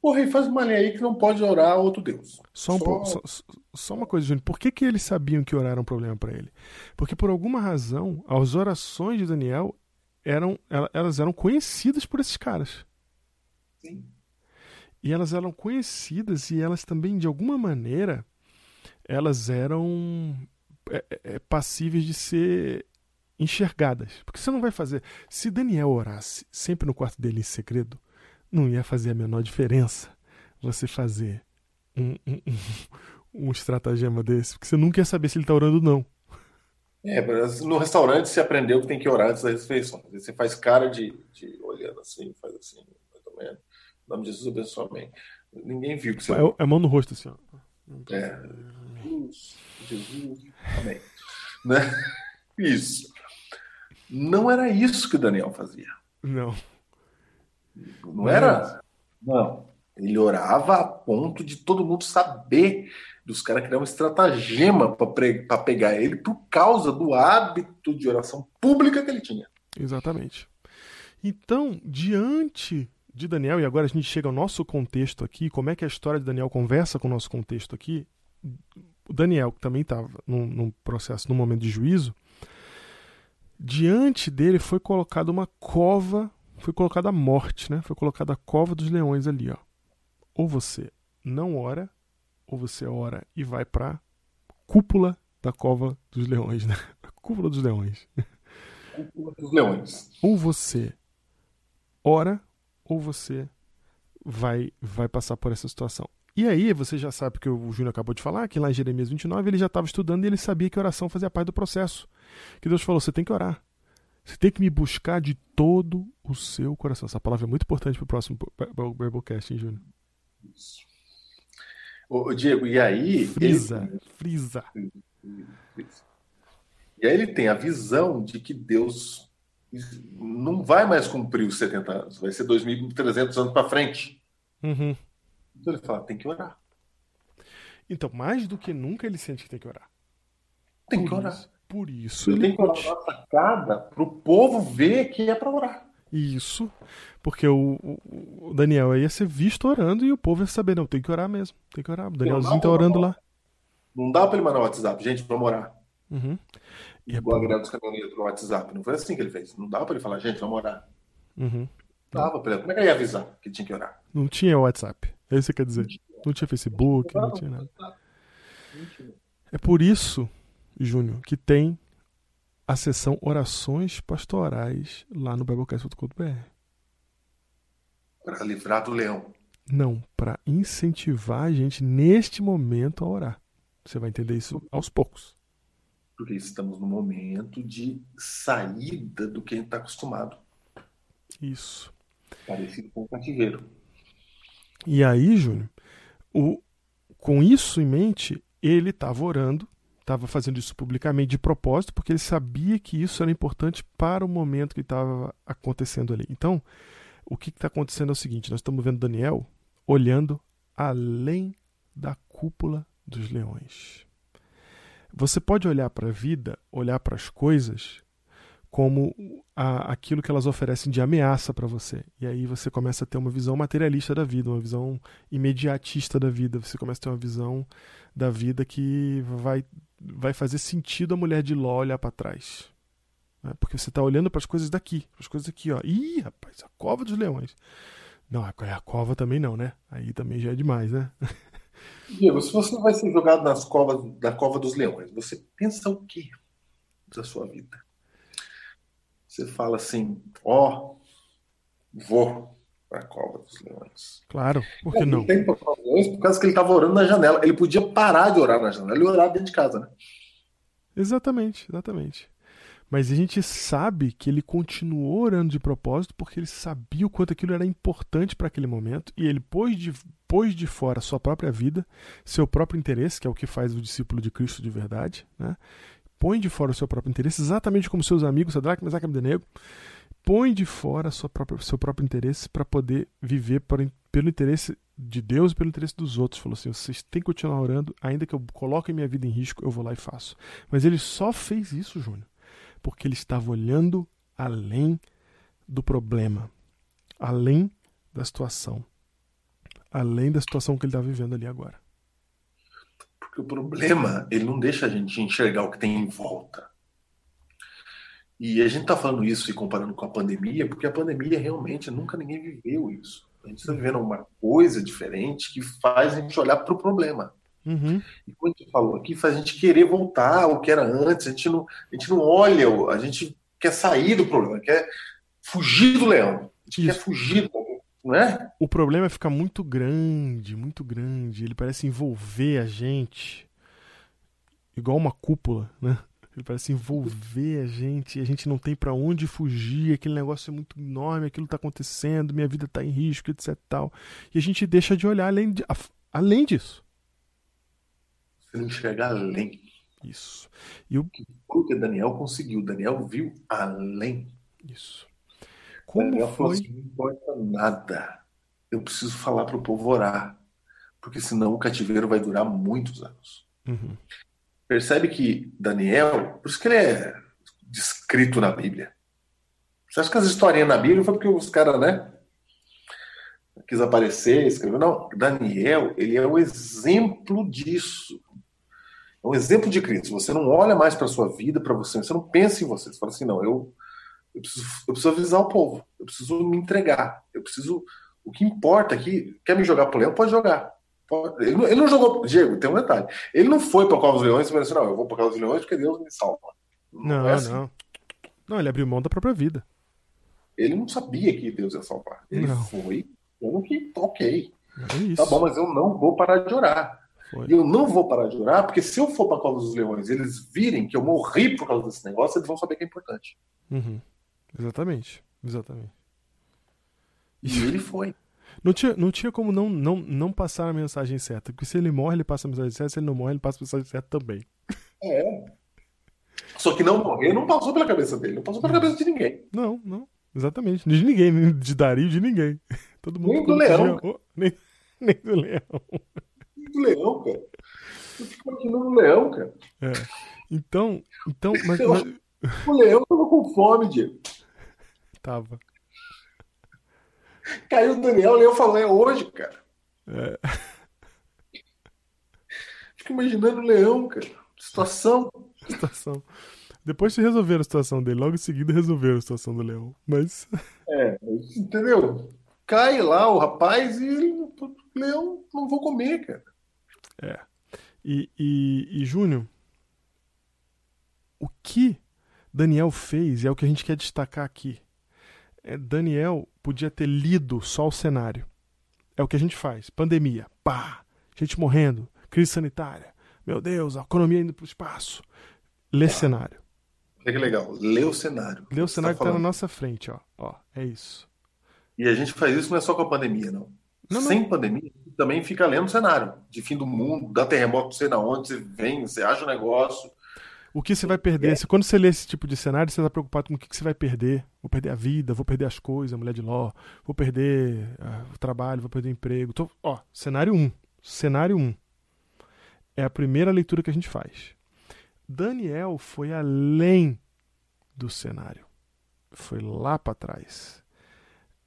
O rei faz uma lei aí que não pode orar a outro Deus. Só, um só, só- só uma coisa, Júnior. Por que, que eles sabiam que orar era um problema para ele? Porque por alguma razão, as orações de Daniel eram, ela- elas eram conhecidas por esses caras. Sim. E elas eram conhecidas e elas também, de alguma maneira, elas eram é, é, é, passíveis de ser enxergadas. Porque você não vai fazer. Se Daniel orasse sempre no quarto dele em segredo, não ia fazer a menor diferença você fazer um, um, um, um estratagema desse. Porque você nunca ia saber se ele está orando ou não. É, no restaurante você aprendeu que tem que orar antes das refeições. Você faz cara de, de olhando assim, faz assim, mais ou menos. Em nome de Jesus abençoe, amém. Ninguém viu que você. É, é mão no rosto assim, ó. É. Jesus, Jesus, amém. Né? Isso. Não era isso que o Daniel fazia. Não. Não era? Não. Ele orava a ponto de todo mundo saber dos caras criar um estratagema para pegar ele por causa do hábito de oração pública que ele tinha. Exatamente. Então, diante de Daniel, e agora a gente chega ao nosso contexto aqui, como é que a história de Daniel conversa com o nosso contexto aqui. O Daniel, que também estava num, num processo, num momento de juízo, diante dele foi colocada uma cova, foi colocada a morte, né? Foi colocada a cova dos leões ali, ó. Ou você não ora, ou você ora e vai para cúpula da cova dos leões, né? Cúpula dos leões. Os leões. ou você ora ou você vai vai passar por essa situação. E aí você já sabe que o Júnior acabou de falar, que lá em Jeremias 29 ele já estava estudando e ele sabia que a oração fazia parte do processo. Que Deus falou, você tem que orar. Você tem que me buscar de todo o seu coração. Essa palavra é muito importante para o próximo Biblecast, hein, Júnior? Isso. Ô, Diego, e aí. Frisa, ele... frisa. E aí ele tem a visão de que Deus não vai mais cumprir os 70 anos, vai ser 2.300 anos para frente. Uhum. Então ele fala: tem que orar. Então, mais do que nunca, ele sente que tem que orar. Tem por que orar. Isso, por isso. Ele tem que orar na sacada para o povo ver que é para orar. Isso, porque o, o, Daniel ia ser visto orando e o povo ia saber, não, tem que orar mesmo, tem que orar. O Danielzinho tá orando lá. Não dá para ele mandar o WhatsApp, gente, vamos orar. Uhum. E Igual a dos caminhoneiros pro WhatsApp. Não foi assim que ele fez. Não dava para ele falar, gente, vamos orar. Uhum. Dava pra ele. Como é que ele ia avisar que tinha que orar? Não tinha WhatsApp. É isso que você quer dizer. Não tinha, não tinha Facebook, não, não tinha nada. É por isso, Júnior, que tem a sessão Orações Pastorais lá no Biblecast.com.br. Para livrar do leão. Não, para incentivar a gente neste momento a orar. Você vai entender isso aos poucos. Porque estamos no momento de saída do que a gente está acostumado. Isso. Parecido com o cativeiro. E aí, Júnior, o, com isso em mente, ele estava orando estava fazendo isso publicamente de propósito, porque ele sabia que isso era importante para o momento que estava acontecendo ali. Então, o que está acontecendo é o seguinte: nós estamos vendo Daniel olhando além da cúpula dos leões. Você pode olhar para a vida, olhar para as coisas como a, aquilo que elas oferecem de ameaça para você. E aí você começa a ter uma visão materialista da vida, uma visão imediatista da vida. Você começa a ter uma visão da vida que vai vai fazer sentido a mulher de Ló olhar para trás. Né? Porque você está olhando para as coisas daqui, as coisas aqui, ó. Ih, rapaz, a cova dos leões. Não, é a cova também não, né? Aí também já é demais, né? Diego, se você vai ser jogado nas covas da cova dos leões, você pensa o que da sua vida? Você fala assim, ó, oh, vou para a cova dos leões. Claro, por que não? Tem por causa que ele estava orando na janela. Ele podia parar de orar na janela e orar dentro de casa, né? Exatamente, exatamente. Mas a gente sabe que ele continuou orando de propósito porque ele sabia o quanto aquilo era importante para aquele momento e ele pôs de, pôs de fora sua própria vida, seu próprio interesse, que é o que faz o discípulo de Cristo de verdade, né? Põe de fora o seu próprio interesse, exatamente como seus amigos, Sadraque, Mesaque e Abdenego, põe de fora própria, seu próprio interesse para poder viver por, pelo interesse de Deus e pelo interesse dos outros. Falou assim: vocês têm que continuar orando, ainda que eu coloque minha vida em risco, eu vou lá e faço. Mas ele só fez isso, Júnior, porque ele estava olhando além do problema, além da situação, além da situação que ele está vivendo ali agora. Porque o problema, ele não deixa a gente enxergar o que tem em volta. E a gente está falando isso e comparando com a pandemia, porque a pandemia realmente nunca ninguém viveu isso. A gente está vivendo uma coisa diferente que faz a gente olhar para o problema. Uhum. E como a gente falou aqui, faz a gente querer voltar ao que era antes. A gente não, a gente não olha, a gente quer sair do problema, quer fugir do leão. A gente isso. quer fugir, não é? O problema é ficar muito grande, muito grande. Ele parece envolver a gente igual uma cúpula, né? Ele parece envolver a gente, a gente não tem para onde fugir, aquele negócio é muito enorme, aquilo tá acontecendo, minha vida tá em risco, etc tal. E a gente deixa de olhar além, de, além disso. Você não enxerga além. Isso. E o que Daniel conseguiu, Daniel viu além. Isso. Como Daniel foi? falou assim, não importa nada. Eu preciso falar para o povo orar, porque senão o cativeiro vai durar muitos anos. Uhum percebe que Daniel, por isso que ele é descrito na Bíblia. Você acha que as historinhas na Bíblia foi porque os caras, né? Quis aparecer, escreveu. Não, Daniel, ele é o exemplo disso. É um exemplo de Cristo. Você não olha mais para a sua vida, para você, você não pensa em você. Você fala assim, não, eu, eu, preciso, eu preciso avisar o povo, eu preciso me entregar, eu preciso. O que importa aqui, quer me jogar pro leão, pode jogar. Ele não, ele não jogou. Diego, tem um detalhe. Ele não foi para a Cova dos Leões e falou assim: não, eu vou para a Cova dos Leões porque Deus me salva. Não, não, é assim. não. Não, ele abriu mão da própria vida. Ele não sabia que Deus ia salvar. Ele não. foi, como que, ok. É tá bom, mas eu não vou parar de orar. Foi. Eu não vou parar de orar, porque se eu for para a Cova dos Leões e eles virem que eu morri por causa desse negócio, eles vão saber que é importante. Uhum. Exatamente. Exatamente. E ele foi. Não tinha, não tinha como não, não, não passar a mensagem certa. Porque se ele morre, ele passa a mensagem certa. Se ele não morre, ele passa a mensagem certa também. É. Só que não morrer não passou pela cabeça dele, não passou pela cabeça de ninguém. Não, não. Exatamente. De ninguém, nem de Dario, de ninguém. Todo mundo Nem do leão. Oh, nem, nem do leão. Do leão, cara. Eu fico imaginando o leão, cara. É. Então, então, mas, mas O leão tava com fome, Diego. Tava. Caiu o Daniel, o leão falou, é hoje, cara. É. Fico imaginando o leão, cara. Situação. situação. Depois se resolveram a situação dele, logo em seguida resolveram a situação do leão. Mas É, entendeu? Cai lá o rapaz e ele, o leão, não vou comer, cara. E, e, e Júnior, o que Daniel fez é o que a gente quer destacar aqui. É, Daniel podia ter lido só o cenário. É o que a gente faz. Pandemia, pá, gente morrendo, crise sanitária, meu Deus, a economia indo para o espaço. Lê cenário. Olha que legal. Lê o cenário. Lê o Você cenário tá que tá na nossa frente, ó. Ó, é isso. E a gente faz isso não é só com a pandemia, não. Não, não. Sem pandemia, também fica lendo o cenário de fim do mundo, dá terremoto, não sei na onde, você vem, você acha o negócio. O que você vai perder? Se quando você lê esse tipo de cenário, você está preocupado com o que, que você vai perder. Vou perder a vida, vou perder as coisas, a mulher de Ló, vou perder ah, o trabalho, vou perder o emprego. Tô- ó, cenário 1. Cenário 1. É a primeira leitura que a gente faz. Daniel foi além do cenário. Foi lá para trás.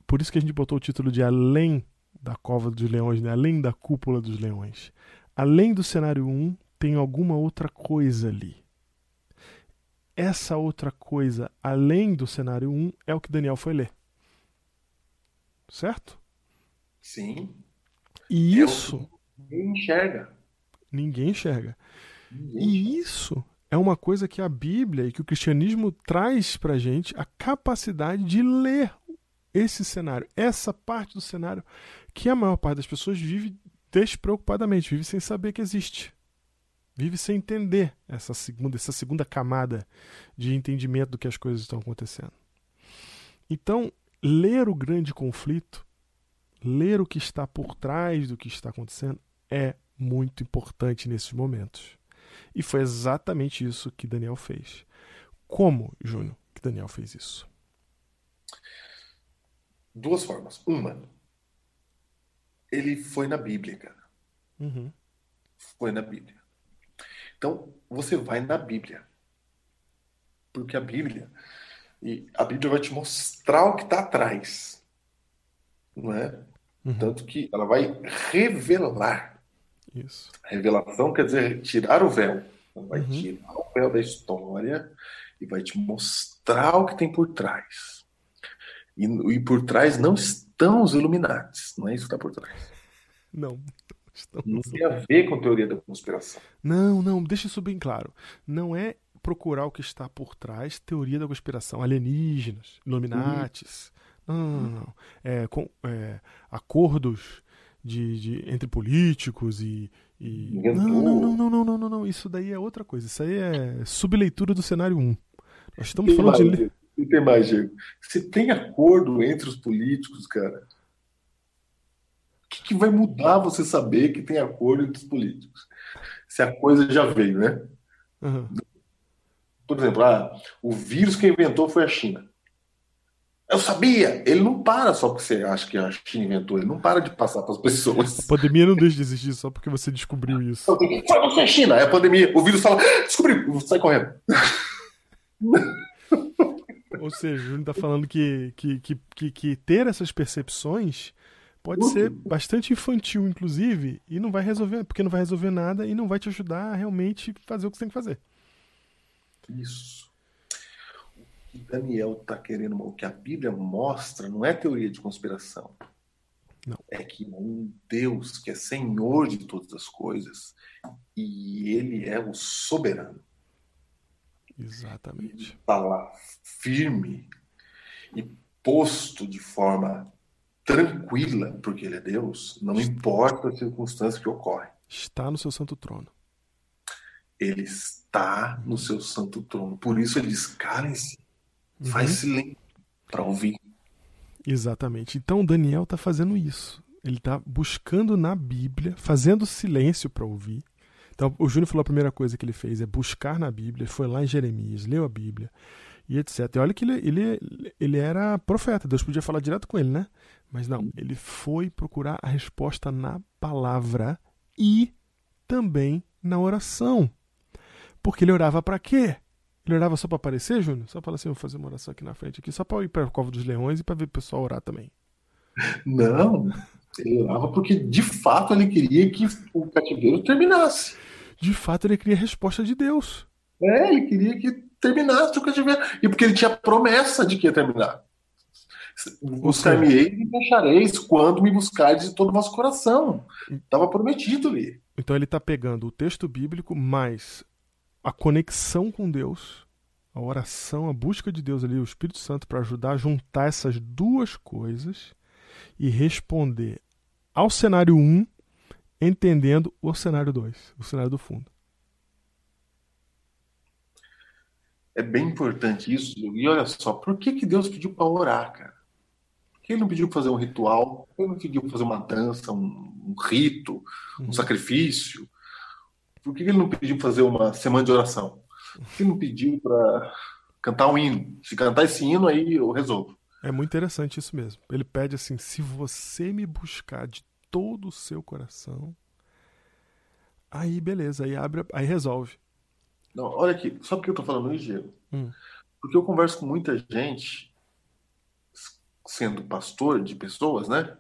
Por isso que a gente botou o título de Além da Cova dos Leões, né? Além da Cúpula dos Leões. Além do cenário 1, tem alguma outra coisa ali essa outra coisa, além do cenário 1, é o que Daniel foi ler. Certo? Sim. E É isso Ninguém enxerga. ninguém enxerga. Ninguém E isso é uma coisa que a Bíblia e que o cristianismo traz pra gente a capacidade de ler esse cenário, essa parte do cenário que a maior parte das pessoas vive despreocupadamente, vive sem saber que existe. Vive sem entender essa segunda, essa segunda camada de entendimento do que as coisas estão acontecendo. Então, ler o grande conflito, ler o que está por trás do que está acontecendo, é muito importante nesses momentos. E foi exatamente isso que Daniel fez. Como, Júnior, que Daniel fez isso? Duas formas. Uma, ele foi na Bíblia, cara. Uhum. Foi na Bíblia. Então, você vai na Bíblia. Porque a Bíblia, e a Bíblia vai te mostrar o que está atrás. Não é? Uhum. Tanto que ela vai revelar. Isso. Revelação quer dizer tirar o véu. Ela vai Uhum. tirar o véu da história e vai te mostrar o que tem por trás. E, e por trás não estão os Illuminates. Não é isso que está por trás. Não. Estamos- Não tem a ver com teoria da conspiração. Não, não, deixa isso bem claro. Não é procurar o que está por trás, teoria da conspiração, alienígenas, Illuminates. Não, não, não. não. É, com, é, acordos de, de- entre políticos e. e... Não, não, não, não, não, não, não, não. Isso daí é outra coisa. Isso aí é subleitura do cenário 1. Nós estamos Tem falando de. mais, le- e tem mais, Diego. Se tem acordo entre os políticos, cara, que, que vai mudar você saber que tem acordo entre os políticos? Se a coisa já veio, né? Aham. Por exemplo, ah, o vírus que inventou foi a China. Eu sabia! Ele não para só porque você acha que a China inventou, ele não para de passar para as pessoas. A pandemia não deixa de existir só porque você descobriu isso. Foi você, China! É a pandemia. O vírus fala, "Ah, descobriu, sai correndo. Ou seja, o Júnior está falando que, que, que, que ter essas percepções pode ser bastante infantil, inclusive, e não vai resolver, porque não vai resolver nada e não vai te ajudar a realmente fazer o que você tem que fazer. Isso. O que Daniel está querendo, o que a Bíblia mostra, não é teoria de conspiração. Não. É que um Deus que é Senhor de todas as coisas e Ele é o soberano. Exatamente. Está lá firme e posto de forma tranquila, porque Ele é Deus, não importa a circunstância que ocorre. Está no seu santo trono. Ele está no seu santo trono. Por isso ele diz: calem-se, faz Uhum. silêncio. para ouvir. Exatamente. Então Daniel está fazendo isso. Ele está buscando na Bíblia, fazendo silêncio para ouvir. Então o Júnior falou a primeira coisa que ele fez é buscar na Bíblia. Ele foi lá em Jeremias, leu a Bíblia e etc. E olha que ele, ele, ele era profeta, Deus podia falar direto com ele, né? Mas não, ele foi procurar a resposta na palavra e também na oração. Porque ele orava para quê? Ele orava só para aparecer, Júnior? Só para assim, vou fazer uma oração aqui na frente, aqui, só para ir para a Cova dos Leões e para ver o pessoal orar também. Não, ele orava porque de fato ele queria que o cativeiro terminasse. De fato ele queria a resposta de Deus. É, ele queria que terminasse o cativeiro. E porque ele tinha promessa de que ia terminar. Buscar-me-eis e me achareis quando me buscardes de todo o vosso coração. Estava prometido ali. Então ele está pegando o texto bíblico mais a conexão com Deus, a oração, a busca de Deus ali, o Espírito Santo para ajudar a juntar essas duas coisas e responder ao cenário 1, entendendo o cenário 2, o cenário do fundo. É bem importante isso. E olha só, por que, que Deus pediu para orar, cara? Por que ele não pediu para fazer um ritual? Por que ele não pediu para fazer uma dança, um, um rito, um uhum. sacrifício? Por que ele não pediu para fazer uma semana de oração? Por que ele não pediu para cantar um hino? Se cantar esse hino, aí eu resolvo. É muito interessante isso mesmo. Ele pede assim: se você me buscar de todo o seu coração, aí beleza, aí abre, aí resolve. Não, olha aqui, sabe por que eu tô falando isso, Diego? Hum. Porque eu converso com muita gente, sendo pastor de pessoas, né?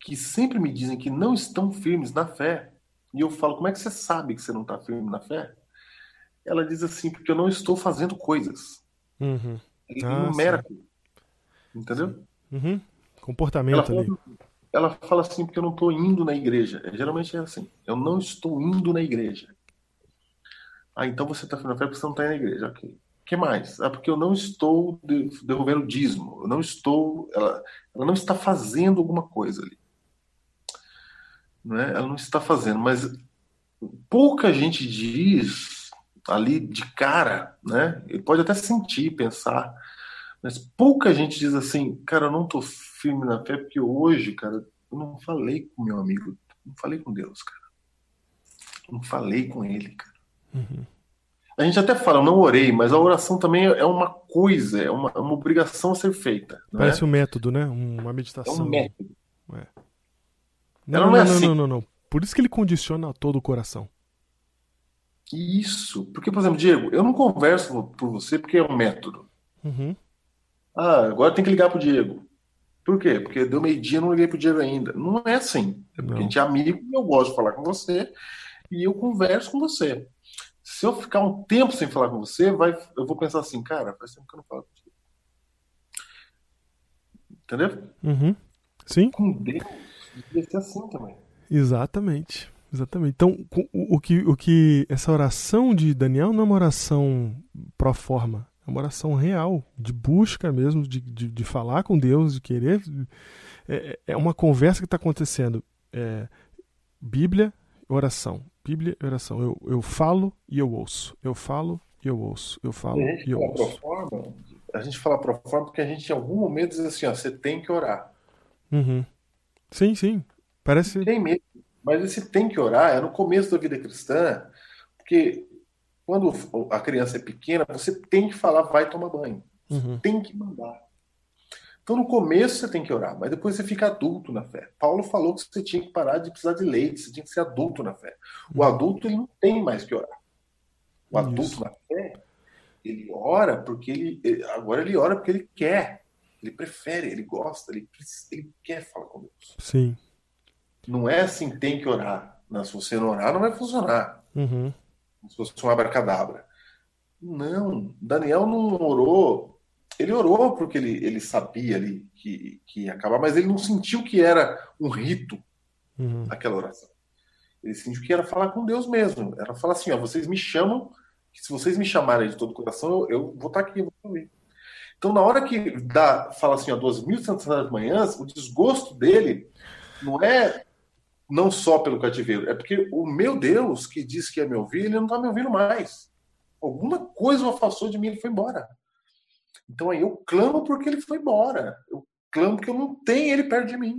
Que sempre me dizem que não estão firmes na fé. E eu falo, como é que você sabe que você não está firme na fé? Ela diz assim, porque eu não estou fazendo coisas. Uhum. Ele ah, enumera Entendeu? Uhum. Comportamento ela ali. Fala, ela fala assim, porque eu não estou indo na igreja. Geralmente é assim, eu não estou indo na igreja. Ah, então você está na fé porque você não está na igreja. Ok. O que mais? Ah, porque eu não estou devolvendo o dízimo. Eu não estou. Ela, ela não está fazendo alguma coisa ali né? Ela não está fazendo, mas pouca gente diz ali de cara, né? Ele pode até sentir, pensar, mas pouca gente diz assim, cara, eu não estou firme na fé porque hoje, cara, eu não falei com meu amigo, não falei com Deus, cara, não falei com Ele, cara. Uhum. A gente até fala, eu não orei, mas a oração também é uma coisa, é uma, é uma obrigação a ser feita. Parece é? um método, né? Uma meditação. É um método. É. Não, não, não, é assim. não, não, não, Por isso que ele condiciona todo o coração. Isso. Porque, por exemplo, Diego, eu não converso por você porque é um método. Uhum. Ah, agora tem que ligar pro Diego. Por quê? Porque deu meio-dia e não liguei pro Diego ainda. Não é assim. É porque não. a gente é amigo e eu gosto de falar com você e eu converso com você. Se eu ficar um tempo sem falar com você, vai, eu vou pensar assim, cara, faz tempo que eu não falo contigo. Entendeu? Uhum. Sim. Com Deus, Devia ser assim também. Exatamente. Exatamente. Então, o, o, que, o que essa oração de Daniel não é uma oração pro forma, é uma oração real, de busca mesmo, de, de, de falar com Deus, de querer. É, é uma conversa que está acontecendo. É, Bíblia, oração. Bíblia, oração. Eu, eu falo e eu ouço. Eu falo e eu ouço. Eu falo e, eu ouço. Forma, a gente fala pro forma porque a gente em algum momento diz assim, ó, você tem que orar. Uhum. Sim, sim. Parece. Tem mesmo. Mas esse tem que orar é no começo da vida cristã, porque quando a criança é pequena, você tem que falar, vai tomar banho. Uhum. Tem que mandar. Então, no começo você tem que orar, mas depois você fica adulto na fé. Paulo falou que você tinha que parar de precisar de leite, você tinha que ser adulto na fé. O uhum. adulto ele não tem mais que orar. O adulto Isso. na fé, ele ora porque ele. Agora ele ora porque ele quer. Ele prefere, ele gosta, ele, ele quer falar com Deus. Sim. Não é assim, tem que orar. Não, se você não orar, não vai funcionar. Uhum. Se fosse um abracadabra. Não, Daniel não orou. Ele orou porque ele, ele sabia ali que, que ia acabar, mas ele não sentiu que era um rito uhum. aquela oração. Ele sentiu que era falar com Deus mesmo. Era falar assim: ó, vocês me chamam, que se vocês me chamarem de todo o coração, eu, eu vou estar aqui, eu vou. Então, na hora que dá, fala assim, ó, 2.700 manhãs, o desgosto dele não é não só pelo cativeiro, é porque o meu Deus, que disse que ia me ouvir, ele não está me ouvindo mais. Alguma coisa o afastou de mim, ele foi embora. Então aí eu clamo porque ele foi embora. Eu clamo porque eu não tenho ele perto de mim.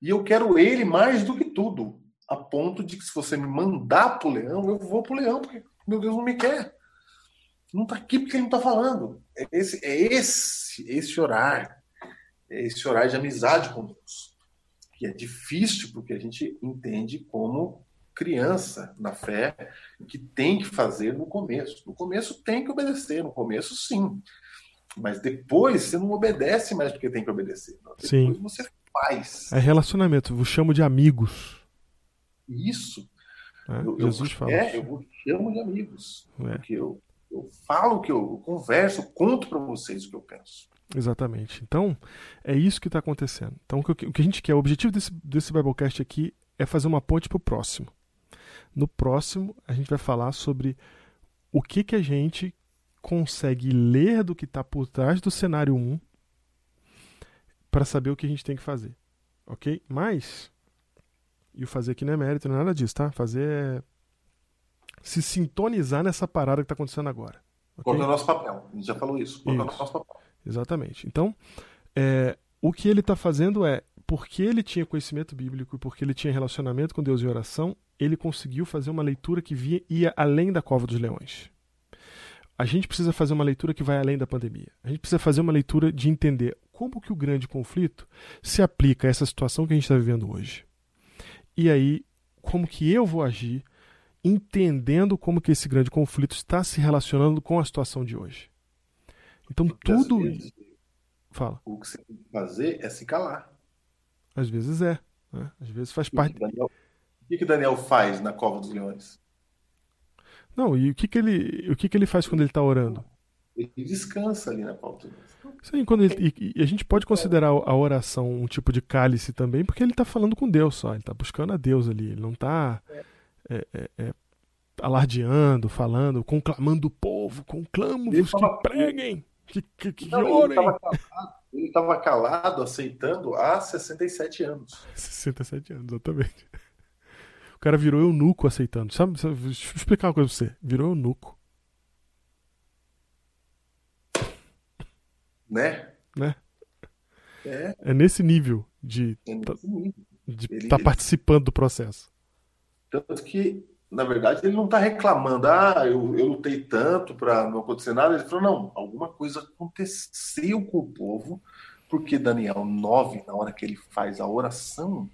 E eu quero ele mais do que tudo. A ponto de que se você me mandar pro leão, eu vou pro leão, porque meu Deus não me quer. Não tá aqui porque ele não tá falando. É esse, é esse, esse orar. É esse orar de amizade com Deus. Que é difícil porque a gente entende como criança na fé que tem que fazer no começo. No começo tem que obedecer, no começo sim. Mas depois você não obedece mais porque tem que obedecer. Depois sim. você faz. É relacionamento, eu chamo de amigos. Isso. né? Eu, eu- Jesus fala. É, eu vos chamo de amigos. É. Porque eu, eu falo o que eu, eu converso, eu conto para vocês o que eu penso. Exatamente. Então, é isso que está acontecendo. Então, o que, o que a gente quer, o objetivo desse, desse Biblecast aqui é fazer uma ponte para o próximo. No próximo, a gente vai falar sobre o que, que a gente consegue ler do que está por trás do cenário 1 para saber o que a gente tem que fazer. Ok? Mas, e o fazer aqui não é mérito, não é nada disso, tá? Fazer é se sintonizar nessa parada que está acontecendo agora. ok? Qual é o nosso papel? A gente já falou isso. Qual que é o Isso. nosso papel? Exatamente. Então, é, o que ele está fazendo é, porque ele tinha conhecimento bíblico e porque ele tinha relacionamento com Deus e oração, ele conseguiu fazer uma leitura que via, ia além da cova dos leões. A gente precisa fazer uma leitura que vai além da pandemia. A gente precisa fazer uma leitura de entender como que o grande conflito se aplica a essa situação que a gente está vivendo hoje. E aí, como que eu vou agir entendendo como que esse grande conflito está se relacionando com a situação de hoje. Então, tudo Fala. o que você tem que fazer é se calar. Às vezes é. né? Às vezes faz parte. o que que Daniel faz na cova dos leões? Não, e o que, que ele. O que, que ele faz quando ele está orando? Ele descansa ali na cova dos leões. Aí, quando ele- e, e a gente pode considerar a oração um tipo de cálice também, porque ele está falando com Deus só, ele está buscando a Deus ali, ele não está alardeando, falando, conclamando o povo, conclamo-vos que preguem, que, que, que Não, ele orem. estava ele estava calado, aceitando há 67 anos. 67 anos, exatamente. O cara virou eunuco aceitando. Sabe, sabe- deixa eu explicar uma coisa pra você. Virou eunuco, Né? né? É, É nesse nível de é nesse nível. de Ele- estar participando do processo. Tanto que, na verdade, ele não está reclamando, ah, eu, eu lutei tanto para não acontecer nada. Ele falou, não, alguma coisa aconteceu com o povo, porque Daniel 9, na hora que ele faz a oração,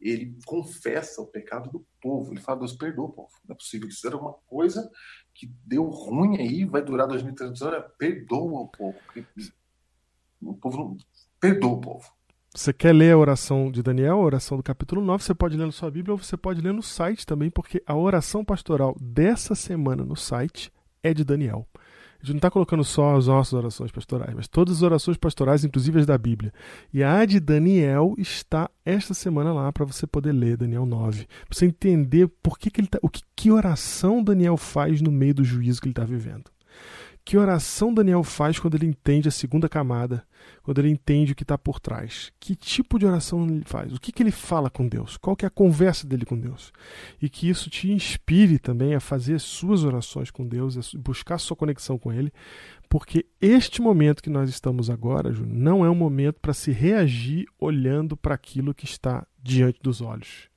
ele confessa o pecado do povo. Ele fala, Deus, perdoa o povo. Não é possível isso era uma coisa que deu ruim aí, vai durar 2.300 anos. Perdoa o povo. O povo não... Perdoa o povo. Você quer ler a oração de Daniel, a oração do capítulo 9, você pode ler na sua Bíblia ou você pode ler no site também, porque a oração pastoral dessa semana no site é de Daniel. A gente não está colocando só as nossas orações pastorais, mas todas as orações pastorais, inclusive as da Bíblia. E a de Daniel está esta semana lá para você poder ler Daniel 9. Para você entender por que, que ele tá, o que, que oração Daniel faz no meio do juízo que ele está vivendo. Que oração Daniel faz quando ele entende a segunda camada, quando ele entende o que está por trás? Que tipo de oração ele faz? O que, que ele fala com Deus? Qual que é a conversa dele com Deus? E que isso te inspire também a fazer suas orações com Deus, a buscar sua conexão com Ele, porque este momento que nós estamos agora, Júnior, não é um momento para se reagir olhando para aquilo que está diante dos olhos.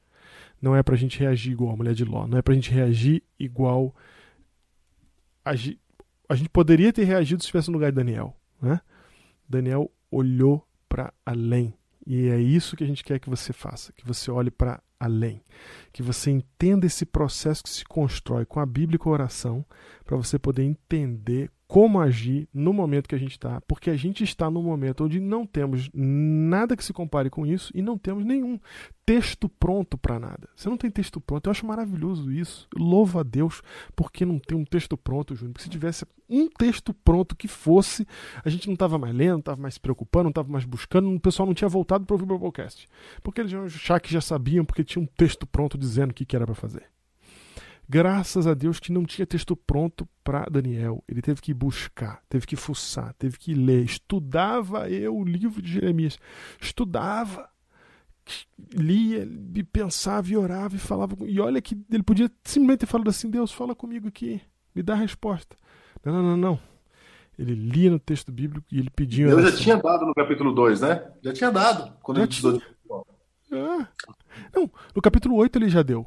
Não é para a gente reagir igual a mulher de Ló, não é para a gente reagir igual. Agi... A gente poderia ter reagido se estivesse no lugar de Daniel, né? Daniel olhou para além. E é isso que a gente quer que você faça, que você olhe para além, que você entenda esse processo que se constrói com a Bíblia e com a oração, para você poder entender como agir no momento que a gente está, porque a gente está num momento onde não temos nada que se compare com isso e não temos nenhum texto pronto para nada. Você não tem texto pronto, eu acho maravilhoso isso. Louvo a Deus porque não tem um texto pronto, Júnior. Porque se tivesse um texto pronto que fosse, a gente não estava mais lendo, não estava mais se preocupando, não estava mais buscando, o pessoal não tinha voltado para ouvir o podcast. Porque eles já que já sabiam, porque tinha um texto pronto dizendo o que, que era para fazer. Graças a Deus que não tinha texto pronto para Daniel. Ele teve que buscar, teve que fuçar, teve que ler. Estudava eu o livro de Jeremias. Estudava. Lia, e pensava e orava e falava. E olha que ele podia simplesmente ter falado assim: Deus, fala comigo aqui, me dá a resposta. Não, não, não, não. Ele lia no texto bíblico e ele pedia. Deus já tinha dado no capítulo 2, né? Já tinha dado. Quando Já ele tinha. de... Ah. Não, no capítulo 8 ele já deu.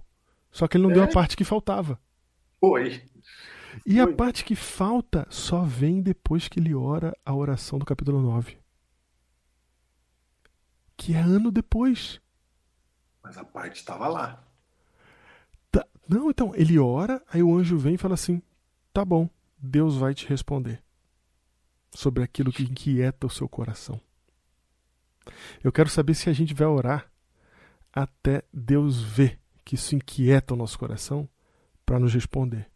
Só que ele não É? deu a parte que faltava. Foi. E a Foi. parte que falta só vem depois que ele ora a oração do capítulo 9. Que é ano depois. Mas a parte estava lá. Tá- Não, então, ele ora, aí o anjo vem e fala assim: tá bom, Deus vai te responder sobre aquilo que inquieta o seu coração. Eu quero saber se a gente vai orar até Deus ver que isso inquieta o nosso coração para nos responder.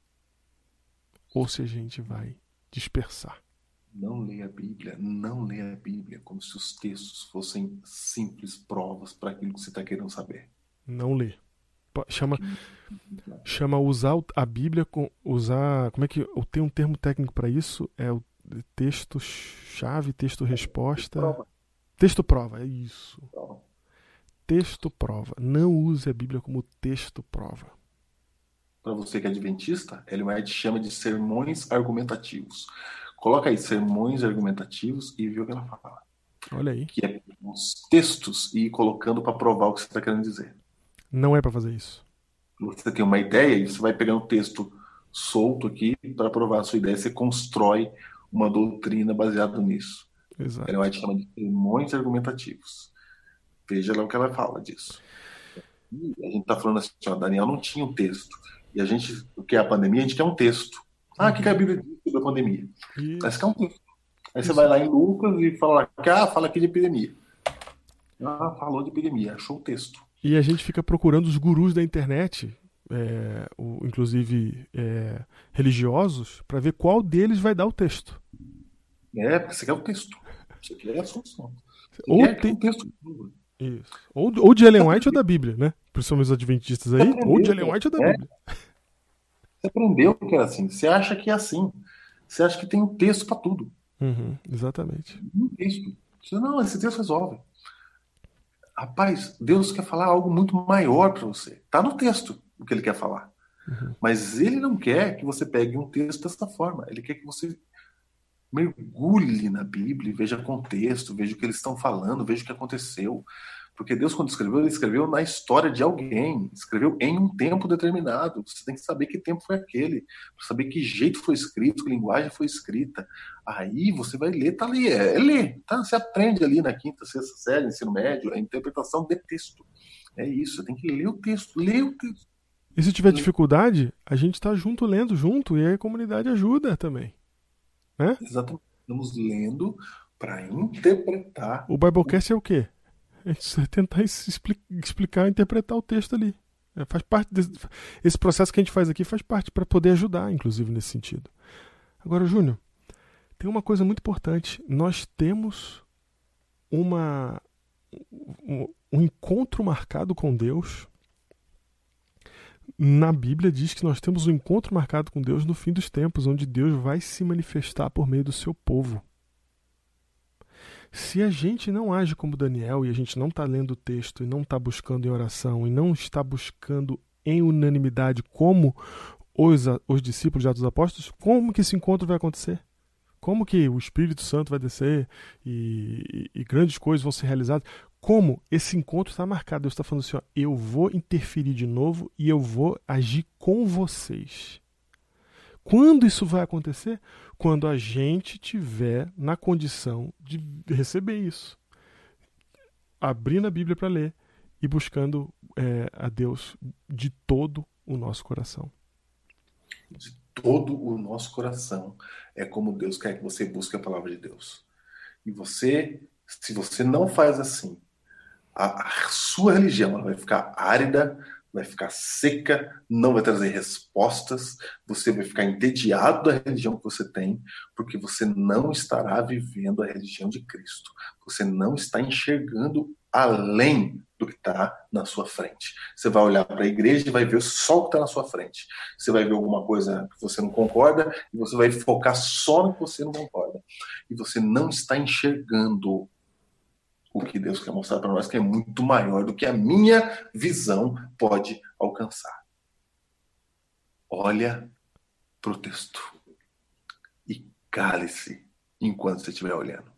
Ou se a gente vai dispersar. Não leia a Bíblia, não leia a Bíblia como se os textos fossem simples provas para aquilo que você está querendo saber. Não lê. Chama, chama usar a Bíblia com usar. Como é que tem um termo técnico para isso? É o texto chave, texto resposta. Prova, Texto prova, é isso. prova. Texto prova. Não use a Bíblia como texto prova. Para você que é adventista, Ellen White chama de sermões argumentativos. Coloca aí sermões argumentativos e vê o que ela fala. Olha aí. Que é os textos e ir colocando para provar o que você está querendo dizer. Não é para fazer isso. Você tem uma ideia e você vai pegando o texto solto aqui para provar a sua ideia. Você constrói uma doutrina baseada nisso. Exato. Ellen White chama de sermões argumentativos. Veja lá o que ela fala disso. E a gente está falando assim, ó, Daniel não tinha um texto. E a gente, o que é a pandemia, a gente quer um texto. Ah, o que que a Bíblia diz sobre a pandemia? E- Mas quer um texto. Aí você vai lá em Lucas e fala, ah, fala aqui de epidemia. Ah, falou de epidemia, achou o texto. E a gente fica procurando os gurus da internet, é, o- inclusive é, religiosos, para ver qual deles vai dar o texto. É, porque você quer o texto. Você quer a solução. Você Ou tem- o texto. Isso. Ou, ou de Ellen White ou da Bíblia, né? Principalmente os adventistas aí. Ou de Ellen White ou da É. Bíblia. Você aprendeu que era assim. Você acha que é assim. Você acha que tem um texto para tudo. Uhum, exatamente. Um texto. Você, não, esse texto resolve. Rapaz, Deus quer falar algo muito maior para você. Tá no texto o que ele quer falar. Uhum. Mas ele não quer que você pegue um texto dessa forma. Ele quer que você mergulhe na Bíblia veja contexto, veja o que eles estão falando, veja o que aconteceu. Porque Deus, quando escreveu, ele escreveu na história de alguém, escreveu em um tempo determinado. Você tem que saber que tempo foi aquele, saber que jeito foi escrito, que linguagem foi escrita. Aí você vai ler, tá ali, é, é ler, tá? Você aprende ali na quinta, sexta série, ensino médio, a interpretação de texto. É isso, tem que ler o texto, ler o texto. E se tiver dificuldade, a gente tá junto, lendo junto, e a comunidade ajuda também. Exatamente. Estamos lendo para interpretar. O Biblecast é o quê? É tentar explicar, interpretar o texto ali. É, faz parte desse, esse processo que a gente faz aqui faz parte para poder ajudar, inclusive nesse sentido. Agora, Júnior, tem uma coisa muito importante. Nós temos uma um, um encontro marcado com Deus. Na Bíblia diz que nós temos um encontro marcado com Deus no fim dos tempos, onde Deus vai se manifestar por meio do seu povo. Se a gente não age como Daniel e a gente não está lendo o texto e não está buscando em oração e não está buscando em unanimidade como os, os discípulos de Atos Apóstolos, como que esse encontro vai acontecer? Como que o Espírito Santo vai descer e, e, e grandes coisas vão ser realizadas? Como esse encontro está marcado? Deus está falando assim: ó, eu vou interferir de novo e eu vou agir com vocês. Quando isso vai acontecer? Quando a gente tiver na condição de receber isso. Abrindo a Bíblia para ler e buscando é, a Deus de todo o nosso coração. De todo o nosso coração. É como Deus quer que você busque a palavra de Deus. E você, se você não faz assim, a, sua religião ela vai ficar árida, vai ficar seca, não vai trazer respostas, você vai ficar entediado da religião que você tem, porque você não estará vivendo a religião de Cristo. Você não está enxergando além do que está na sua frente. Você vai olhar para a igreja e vai ver só o que está na sua frente. Você vai ver alguma coisa que você não concorda e você vai focar só no que você não concorda. E você não está enxergando o que Deus quer mostrar para nós, que é muito maior do que a minha visão pode alcançar. Olha para o texto e cale-se enquanto você estiver olhando.